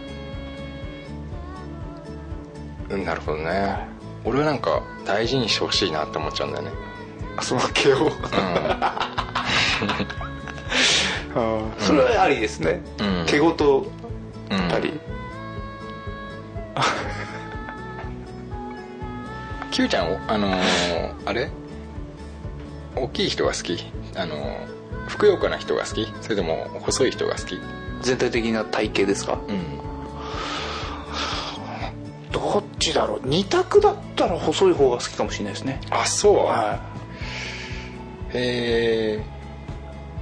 あうんなるほどね。俺はなんか大事にしてほしいなって思っちゃうんだよね。あその毛を。それはありですね、うん。毛ごとうん。たり、Q ちゃんおあのーあれ？大きい人が好き。あのーふくよかな人が好き。それとも細い人が好き。全体的な体型ですか？うん。どっちだろう？二択だったら細い方が好きかもしれないですね。あそう？はへえ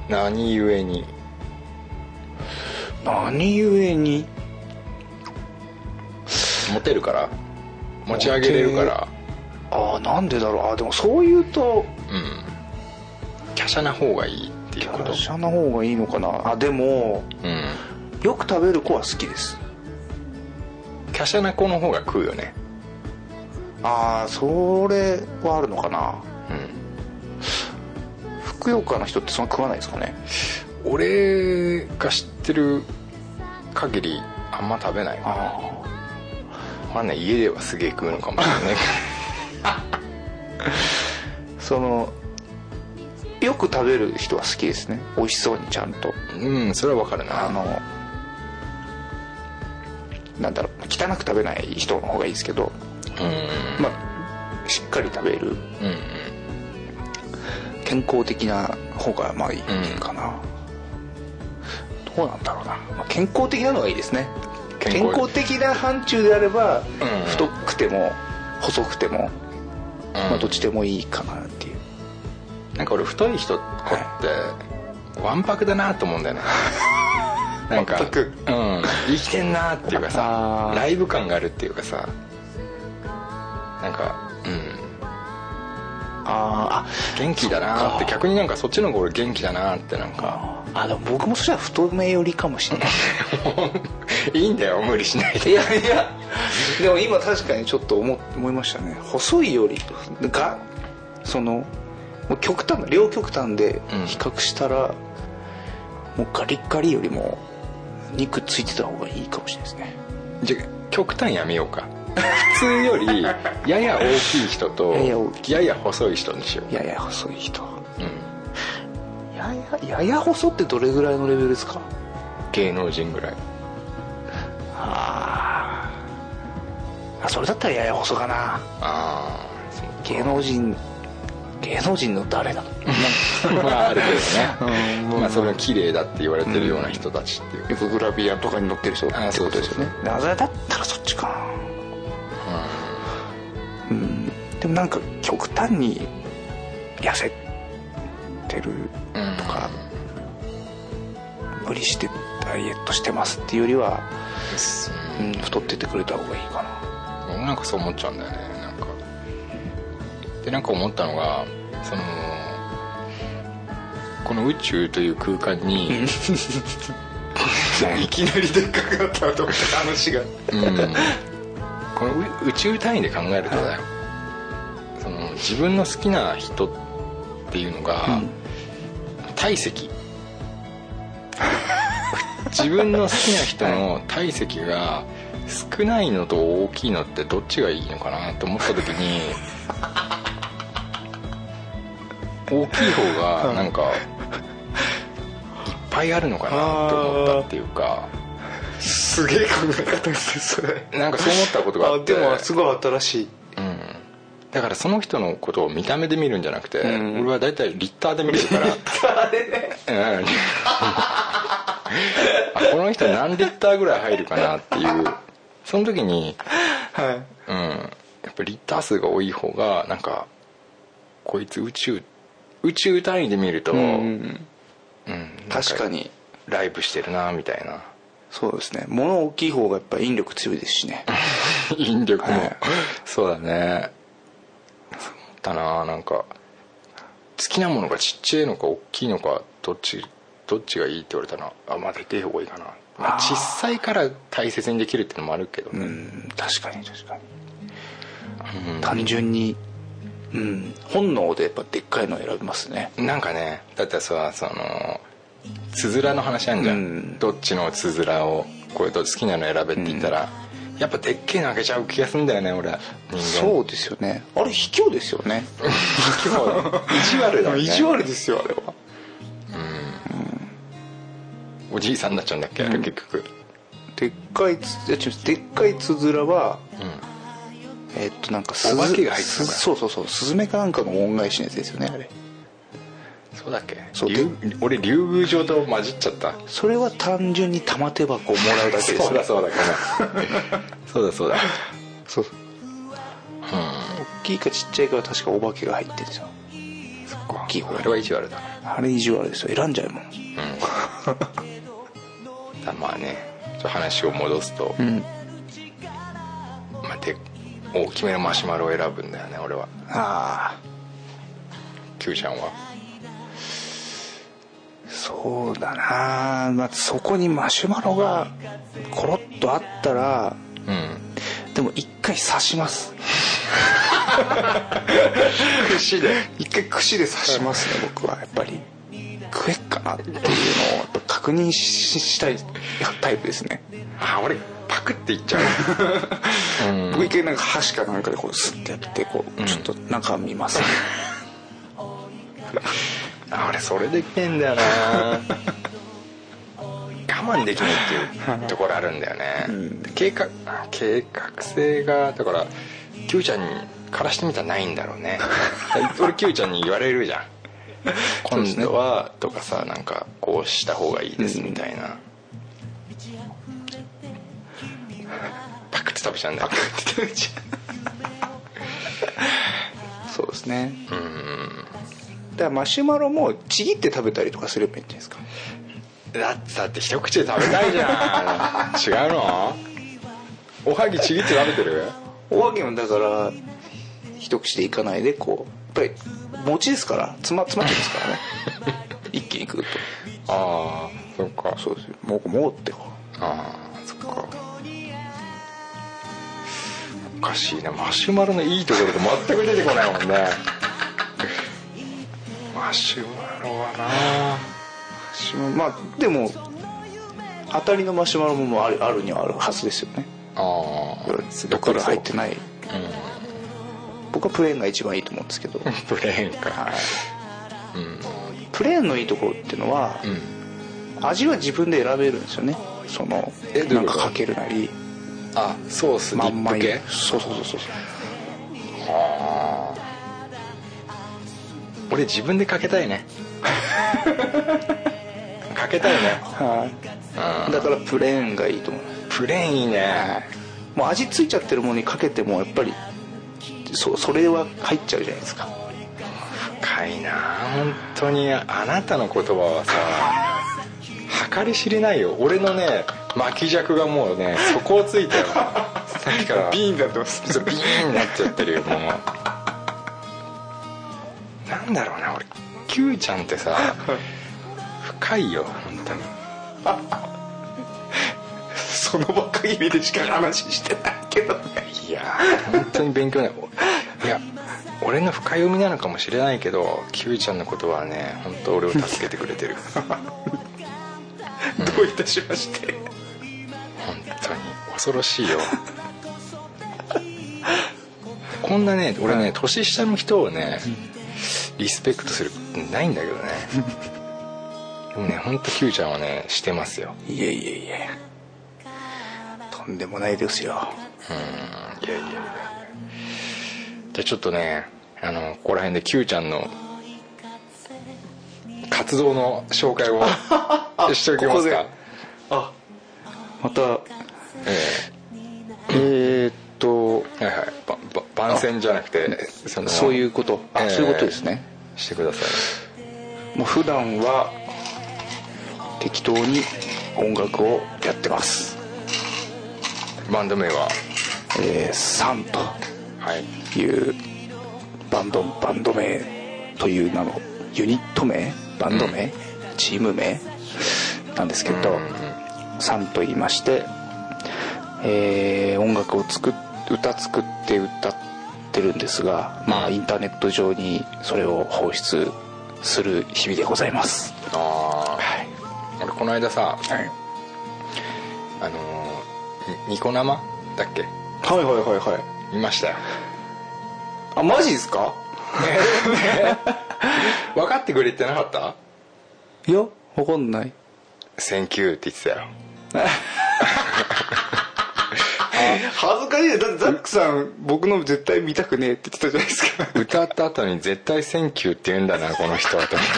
何故に？い何故に？モテるから？持ち上げれるから？ああなんでだろう？あでもそう言うとうん華奢な方がいいっていうこと。華奢な方がいいのかな？あでもうん。よく食べる子は好きです。華奢な子の方が食うよね。ああそれはあるのかな？うん。ふくよかな人ってそんな食わないですかね？俺が知ってる限りあんま食べないな。あまあね家ではすげえ食うのかもしれない そのよく食べる人は好きですね。美味しそうにちゃんと。うんそれはわかるな。あのなんだろう汚く食べない人の方がいいですけどうん。まあしっかり食べる。うん健康的な方がまあいいうん。かな、どうなんだろうな、まあ、健康的なのがいいですね。健健康康的な範疇であれば、うん。太くても細くても、うん。まあ、どっちでもいいかなっていうなんか俺太い人子ってわんぱくだなと思うんだよね。なんかうん。生きてんなっていうかさライブ感があるっていうかさなんかうん。あ元気だなって逆になんかそっちの方が俺元気だなってなんか。ああでも僕もそしたら太め寄りかもしれない。いいんだよ無理しないいでやいや。でも今確かにちょっと思思いましたね。細いよりがそのもう極端な両極端でうん。比較したら、もうガリッガリよりも肉ついてた方がいいかもしれないですね。じゃあ極端やめようか。普通よりやや大きい人とやや細い人にしよう。やや細い人。うん。やややや細ってどれぐらいのレベルですか？芸能人ぐらい。あー。あそれだったらやや細かな。ああ芸能人芸能人の誰だまああるけどね。うん。まあそれは綺麗だって言われてるような人たちっていう。よくグラビアとかに載ってる人ってあことですよね。あそれだったらそっちかな。うん。でもなんか極端に痩せてるとか、無理してダイエットしてますっていうよりは、うん、太っててくれた方がいいかな。俺なんかそう思っちゃうんだよねでなんか思ったのがそのこの宇宙という空間に いきなりでっかくなったなと思って話が。うん。この宇宇宙単位で考えるとだよ。その自分の好きな人っていうのが、うん。体積。自分の好きな人の体積が少ないのと大きいのってどっちがいいのかなと思った時に大きい方がなんかいっぱいあるのかなって思ったっていうか。すげえ考え方ですねそれ。なんかそう思ったことがああって。でもすごい新しい。うん。だからその人のことを見た目で見るんじゃなくて、うん。俺は大体リッターで見るから。うん。あこの人何リッターぐらい入るかなっていう。その時に、はい。うん、やっぱリッター数が多い方がなんかこいつ宇宙宇宙単位で見ると、ううんん。なん確かに。ライブしてるなみたいな。そうですね。物大きい方がやっぱ引力強いですしね。引力も、はい。そうだね。そう思ったななんか好きなものがちっちゃいのか大きいのかどっちどっちがいいって言われたらあまあでけえ方がいいかな、まあ、小さいから大切にできるっていうのもあるけどうね、ん確かに確かに。うん。単純にうん。本能でやっぱでっかいのを選びますね。なんかねだってさそのつづらの話あんじゃん、うん。どっちのつづらをこれと好きなの選べって言ったら、やっぱでっけえのあげちゃう気がするんだよね俺そうですよね。あれ卑怯ですよね。今日意地悪だよね。意地悪ですよあれは。おじいさんになっちゃうんだっけ、うん。結局。でっかいでっかいつづらはうんえっとなんかスズお化けが入ってそうそうそうスズメかなんかの恩返しのやつですよね。あれ。そうだっけ？そう竜俺竜宮城と混じっちゃった。それは単純に玉手箱をもらうだけです。そうだそうだ。ごめん。そうだそうだ。そう。大きいかちっちゃいかは確かお化けが入ってるん。ですよ大きい方あれは意地悪だあれ意地悪ですよ。選んじゃうもん。だ まあね。話を戻すと、うん。まあ、で大きめのマシュマロを選ぶんだよね俺は。ああ。Q ちゃんは。そうだな。まあそこにマシュマロがコロッとあったらうん。でも一回刺します。串 で一回串で刺しますね僕は。やっぱり。食えっかなっていうのを確認ししたいタイプですね。あ俺パクっていっちゃう。うん。僕一回なんか箸かなんかでこうスッてやってこうちょっと中見ます、あ俺それできねえんだよな。我慢できないっていうところあるんだよね、ん。計画計画性がだから Q ちゃんにからしてみたらないんだろうね。俺 Q ちゃんに言われるじゃん。今度はとかさなんかこうした方がいいですみたいな、パクって食べちゃうんだよ。そうですね。うん。だからマシュマロもちぎって食べたりとかすればいいんじゃないですか。だってだって一口で食べたいじゃん。違うの？おはぎちぎって食べてる？おはぎもだから一口でいかないでこう。やっぱり餅ですから。詰ま詰まってますからね。一気に食うああそっか。とそうですよ。もうもうってこああおかしいな。マシュマロのいいところが全く出てこないもんね。マシュマロはな。マシュマロまあでも当たりのマシュマロもあるあるにはあるはずですよね。ああ毒が入ってない。うん。僕はプレーンが一番いいと思うんですけど、はい、プレーンか。うん。プレーンのいいところっていうのは、うん。味は自分で選べるんですよね。そのないかかけるなりあソースディップ系？そうそうそうそう。ああ。俺自分でかけたいね。かけたいね。はい。だからプレーンがいいと思う。プレーンいいね。もう味ついちゃってるものにかけてもやっぱりそそれは入っちゃうじゃないですか。深いな本当にあなたの言葉はさ計り知れないよ。俺のね巻き尺がもうね底をついたよ。さっきから。ビーンになってますそうビーンになっちゃってるよもう。なんだろうな俺。Q ちゃんってさ深いよ本当に。その場限りでしか話してないけどね。いやー本当に勉強になる。いや俺の深読みなのかもしれないけど Q ちゃんのことはね本当俺を助けてくれてる どういたしまして。本当に恐ろしいよ。こんなね俺ね年下の人をねリスペクトすることないんだけどね。でもね本当 Q ちゃんはねしてますよ。いえいえいえ。とんでもないですよ。うん。いやいやいや。じゃあちょっとねあのここら辺で Q ちゃんの活動の紹介を しておきますか。あ。また。ええ。ー、っと。えはいはい。ばば番宣じゃなくてそのそういうこと。あ、ええ。そういうことですね。してください。もう普段は適当に音楽をやってます。バンド名は？えー、サンと。はい。いうバンドバンド名という名のユニット名？バンド名、チーム名？なんですけど、うんと言いまして、えー音楽を作っ歌作って歌ってるんですが、まあインターネット上にそれを放出する日々でございます。ああはい。俺この間さはい。あのニコ生？だっけ？はいはいはいはい。見ましたよ。あマジですか？分かってくれてなかったいやわかんない「センキュー」って言ってたよ。恥ずかしい。だってザックさん僕の絶対見たくねえって言ってたじゃないですか。歌った後に絶対「センキュー」って言うんだなこの人はと思って。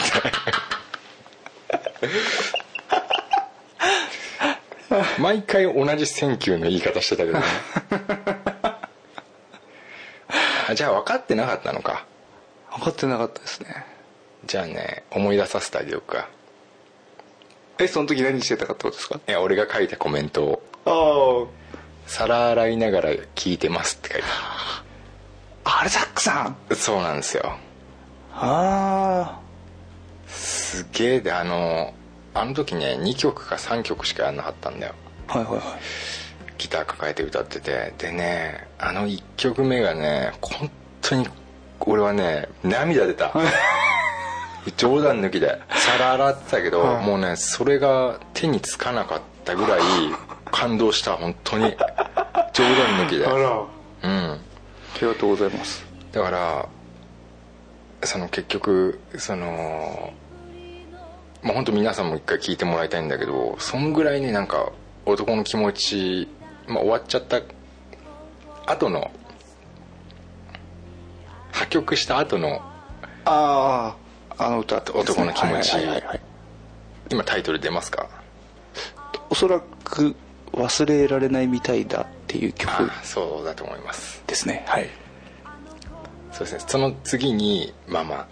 毎回同じ「センキュー」の言い方してたけどね。あじゃあ分かってなかったのか。分かってなかったですね。じゃあね思い出させてあげようかえその時何してたかってことですか？いや俺が書いたコメントを。あ「皿洗いながら聞いてます」って書いてああれザックさん？あるそうなんですよ。あすげえであのあの時ね2曲か3曲しかやんなかったんだよ。あはいはいはい。ギター抱えて歌ってて。でねあの1曲目がね本当に俺はね涙出た 冗談抜きで。皿洗ってたけど、はい。もうねそれが手につかなかったぐらい感動した本当に。冗談抜きで。ら。うん。ありがとうございます。だからその結局そのまあ本当皆さんも一回聞いてもらいたいんだけどそんぐらいねなんか男の気持ち、まあ、終わっちゃった後の破局した後のあああの歌って男の気持ち。はいはいはいはい。今タイトル出ますか？おそらく「忘れられないみたいだ」っていう曲あそうだと思います。ですね。はい。そうですね。その次に「ママ。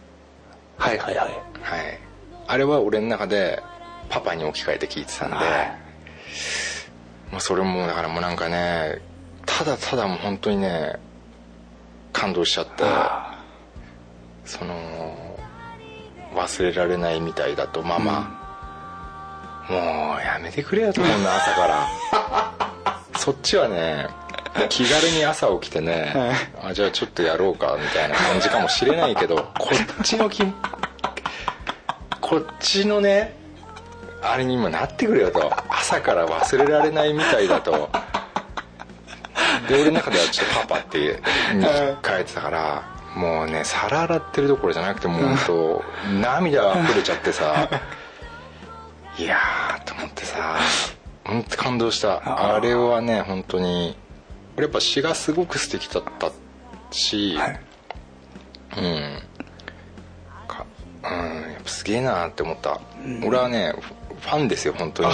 はいはいはい」はい。あれは俺の中でパパに置き換えて聞いてたんで、はい。まあ、それもだからもうなんかねただただもう本当にね感動しちゃってあ。その忘れられないみたいだとママ、もうやめてくれよと思うんだ朝から。そっちはね気軽に朝起きてね、あじゃあちょっとやろうかみたいな感じかもしれないけど こっちの気こっちのねあれに今なってくれよと。朝から忘れられないみたいだと。で俺の中ではちょっとパパってに変えてたからもうね皿洗ってるどころじゃなくてもう本当涙溢れちゃってさ。いやーと思ってさ本当感動した。あれはね本当に俺やっぱ詩がすごく素敵だったし、はい。うん。かうんやっぱすげえなって思った、俺はねフファンですよ本当に。あ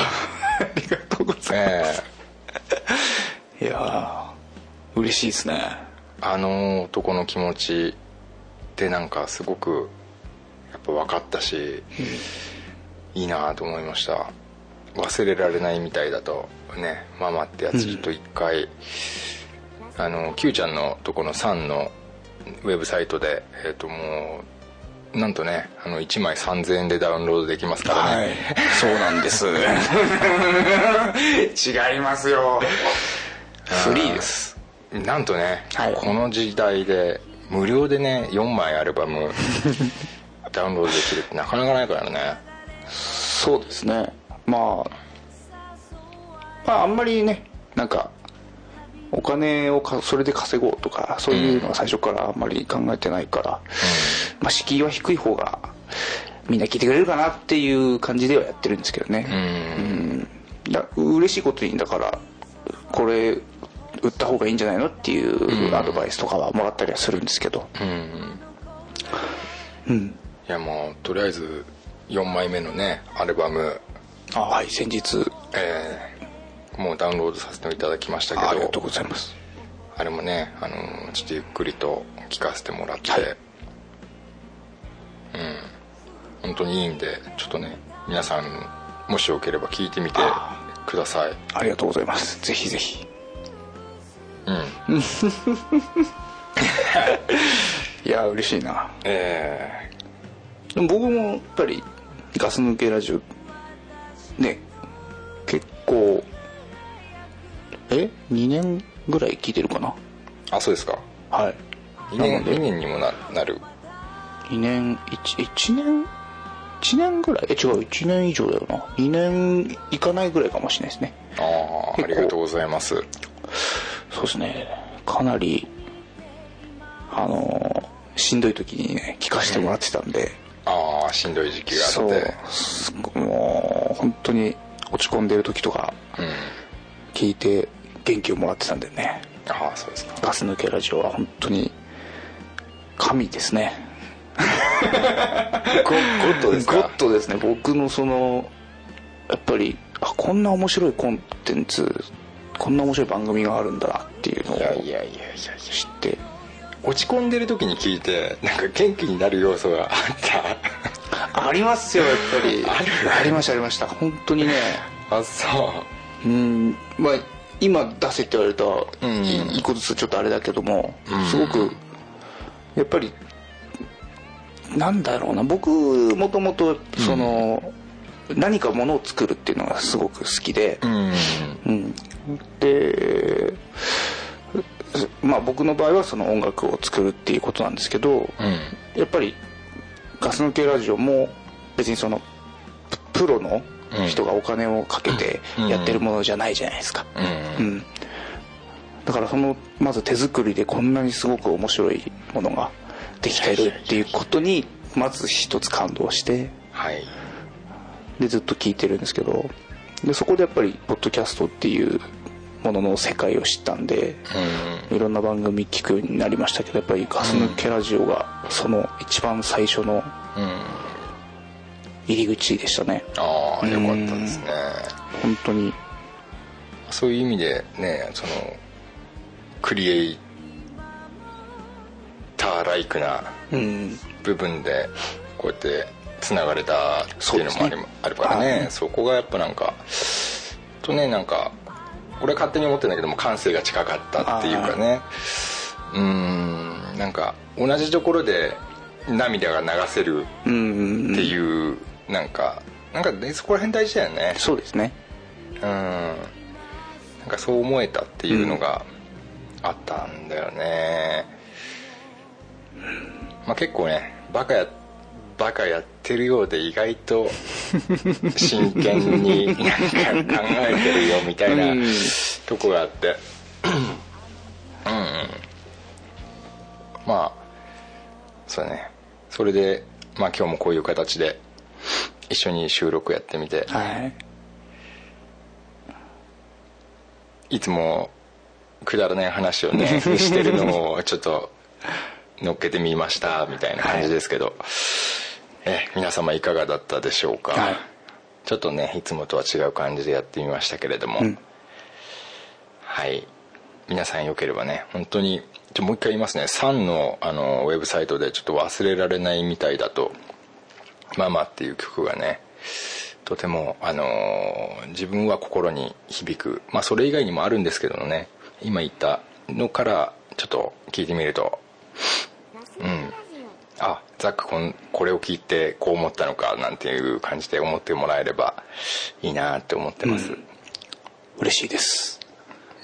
りがとうございええ。ますいやー嬉しいですねあの男の気持ちってなんかすごくぱ分かったし、いいなと思いました。忘れられないみたいだとねママってやつと一回、あの Q ちゃんのとこのサンのウェブサイトでえっ、ともうなんとねあの1枚3000円でダウンロードできますからね、はい。そうなんです。違いますよ。フリーですなんとね、はい。この時代で無料でね4枚アルバムダウンロードできるってなかなかないからね。そうですね。まあまああんまりねなんかお金をかそれで稼ごうとかそういうのは最初からあんまり考えてないから、まあ敷居は低い方がみんな聞いてくれるかなっていう感じではやってるんですけどね。うん。だ嬉しいことにだからこれ売った方がいいんじゃないのっていうアドバイスとかはもらったりはするんですけど。いやもうとりあえず4枚目のねアルバム、あはい先日。えーもうダウンロードさせていただきましたけど。あありがとうございます。あれもね、あのーちょっとゆっくりと聞かせてもらって、はい。うん。本当にいいんでちょっとね皆さんもしよければ聞いてみてください。ありがとうございます。ぜひぜひうん。いや嬉しいな。えでも僕もやっぱりガス抜けラジオね結構え2年ぐらい聞いてるかな？ー、あそうですか。はい。2年なので。2年にもななる。2年 1, 1年？1年ぐらい？え違う1年以上だよな。2年いかないぐらいかもしれないですね。ああありがとうございますそうですね。かなりあのーしんどい時にね聞かせてもらってたんで、ああしんどい時期があって。すもう本当に落ち込んでる時とかうん。聞いて元気をもらってたんでね。ああそうですか。ガス抜けラジオは本当に神ですね。ゴゴッドですか？ゴッドですね。僕のそのやっぱりあこんな面白いコンテンツこんな面白い番組があるんだなっていうのをいやいやいやいやいや。知って。落ち込んでる時に聞いてなんか元気になる要素があった。ありますよやっぱり。ありましたありました。本当にね。あそう。うん。まあ今出せって言われた一個ずつちょっとあれだけどもうん。すごくやっぱりなんだろうな。僕もともとその何かものを作るっていうのがすごく好きでうん。うんでまあ僕の場合はその音楽を作るっていうことなんですけどうん。やっぱりガス抜けラジオも別にそのププロの人がお金をかけてやってるものじゃないじゃないですか、うん。うん。だからそのまず手作りでこんなにすごく面白いものができてるっていうことにまず一つ感動してはい。でずっと聞いてるんですけどでそこでやっぱりポッドキャストっていうものの世界を知ったんでうん。いろんな番組聞くようになりましたけどやっぱりガス抜けラジオがその一番最初のうん。入り口でしたね。ああよかったですね。本当に。そういう意味でねそのクリエイターライクなうん。部分でこうやってつながれたっていうのもあるからね、はいそこがやっぱなんかとねなんか俺は勝手に思ってるんだけども感性が近かったっていうかね。うー。ん。なんか同じところで涙が流せるうんっていう、なんかなんかねそこら辺大事だよね。そうですね。うん。なんかそう思えたっていうのがあったんだよね、まあ結構ねバカやバカやってるようで意外と 真剣になんか考えてるよみたいなうん。とこがあって。うん。うん。まあそうだね。それでまあ今日もこういう形で一緒に収録やってみて。はい。いつもくだらない話をね してるのをちょっと乗っけてみましたみたいな感じですけど、え皆様いかがだったでしょうか、はい。ちょっとねいつもとは違う感じでやってみましたけれども、うん。はい。皆さんよければね本当にちょもう一回言いますね。サンのあのウェブサイトでちょっと忘れられないみたいだとママ」っていう曲がねとても、あのー自分は心に響く。まあそれ以外にもあるんですけどもね今言ったのからちょっと聞いてみるとうん。あザックこんこれを聞いてこう思ったのかなんていう感じで思ってもらえればいいなって思ってます、嬉しいです。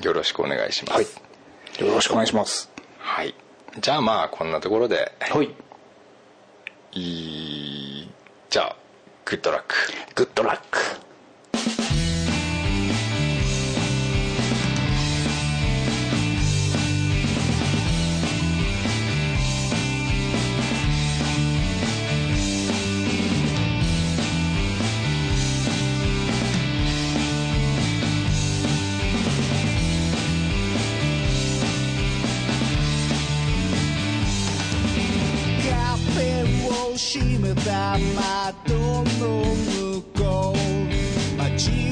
よろしくお願いします。はい。よろしくお願いします。はい。じゃあまあこんなところで。はい。いいじゃあグッドラックグッドラック「閉めた窓の向こう」「街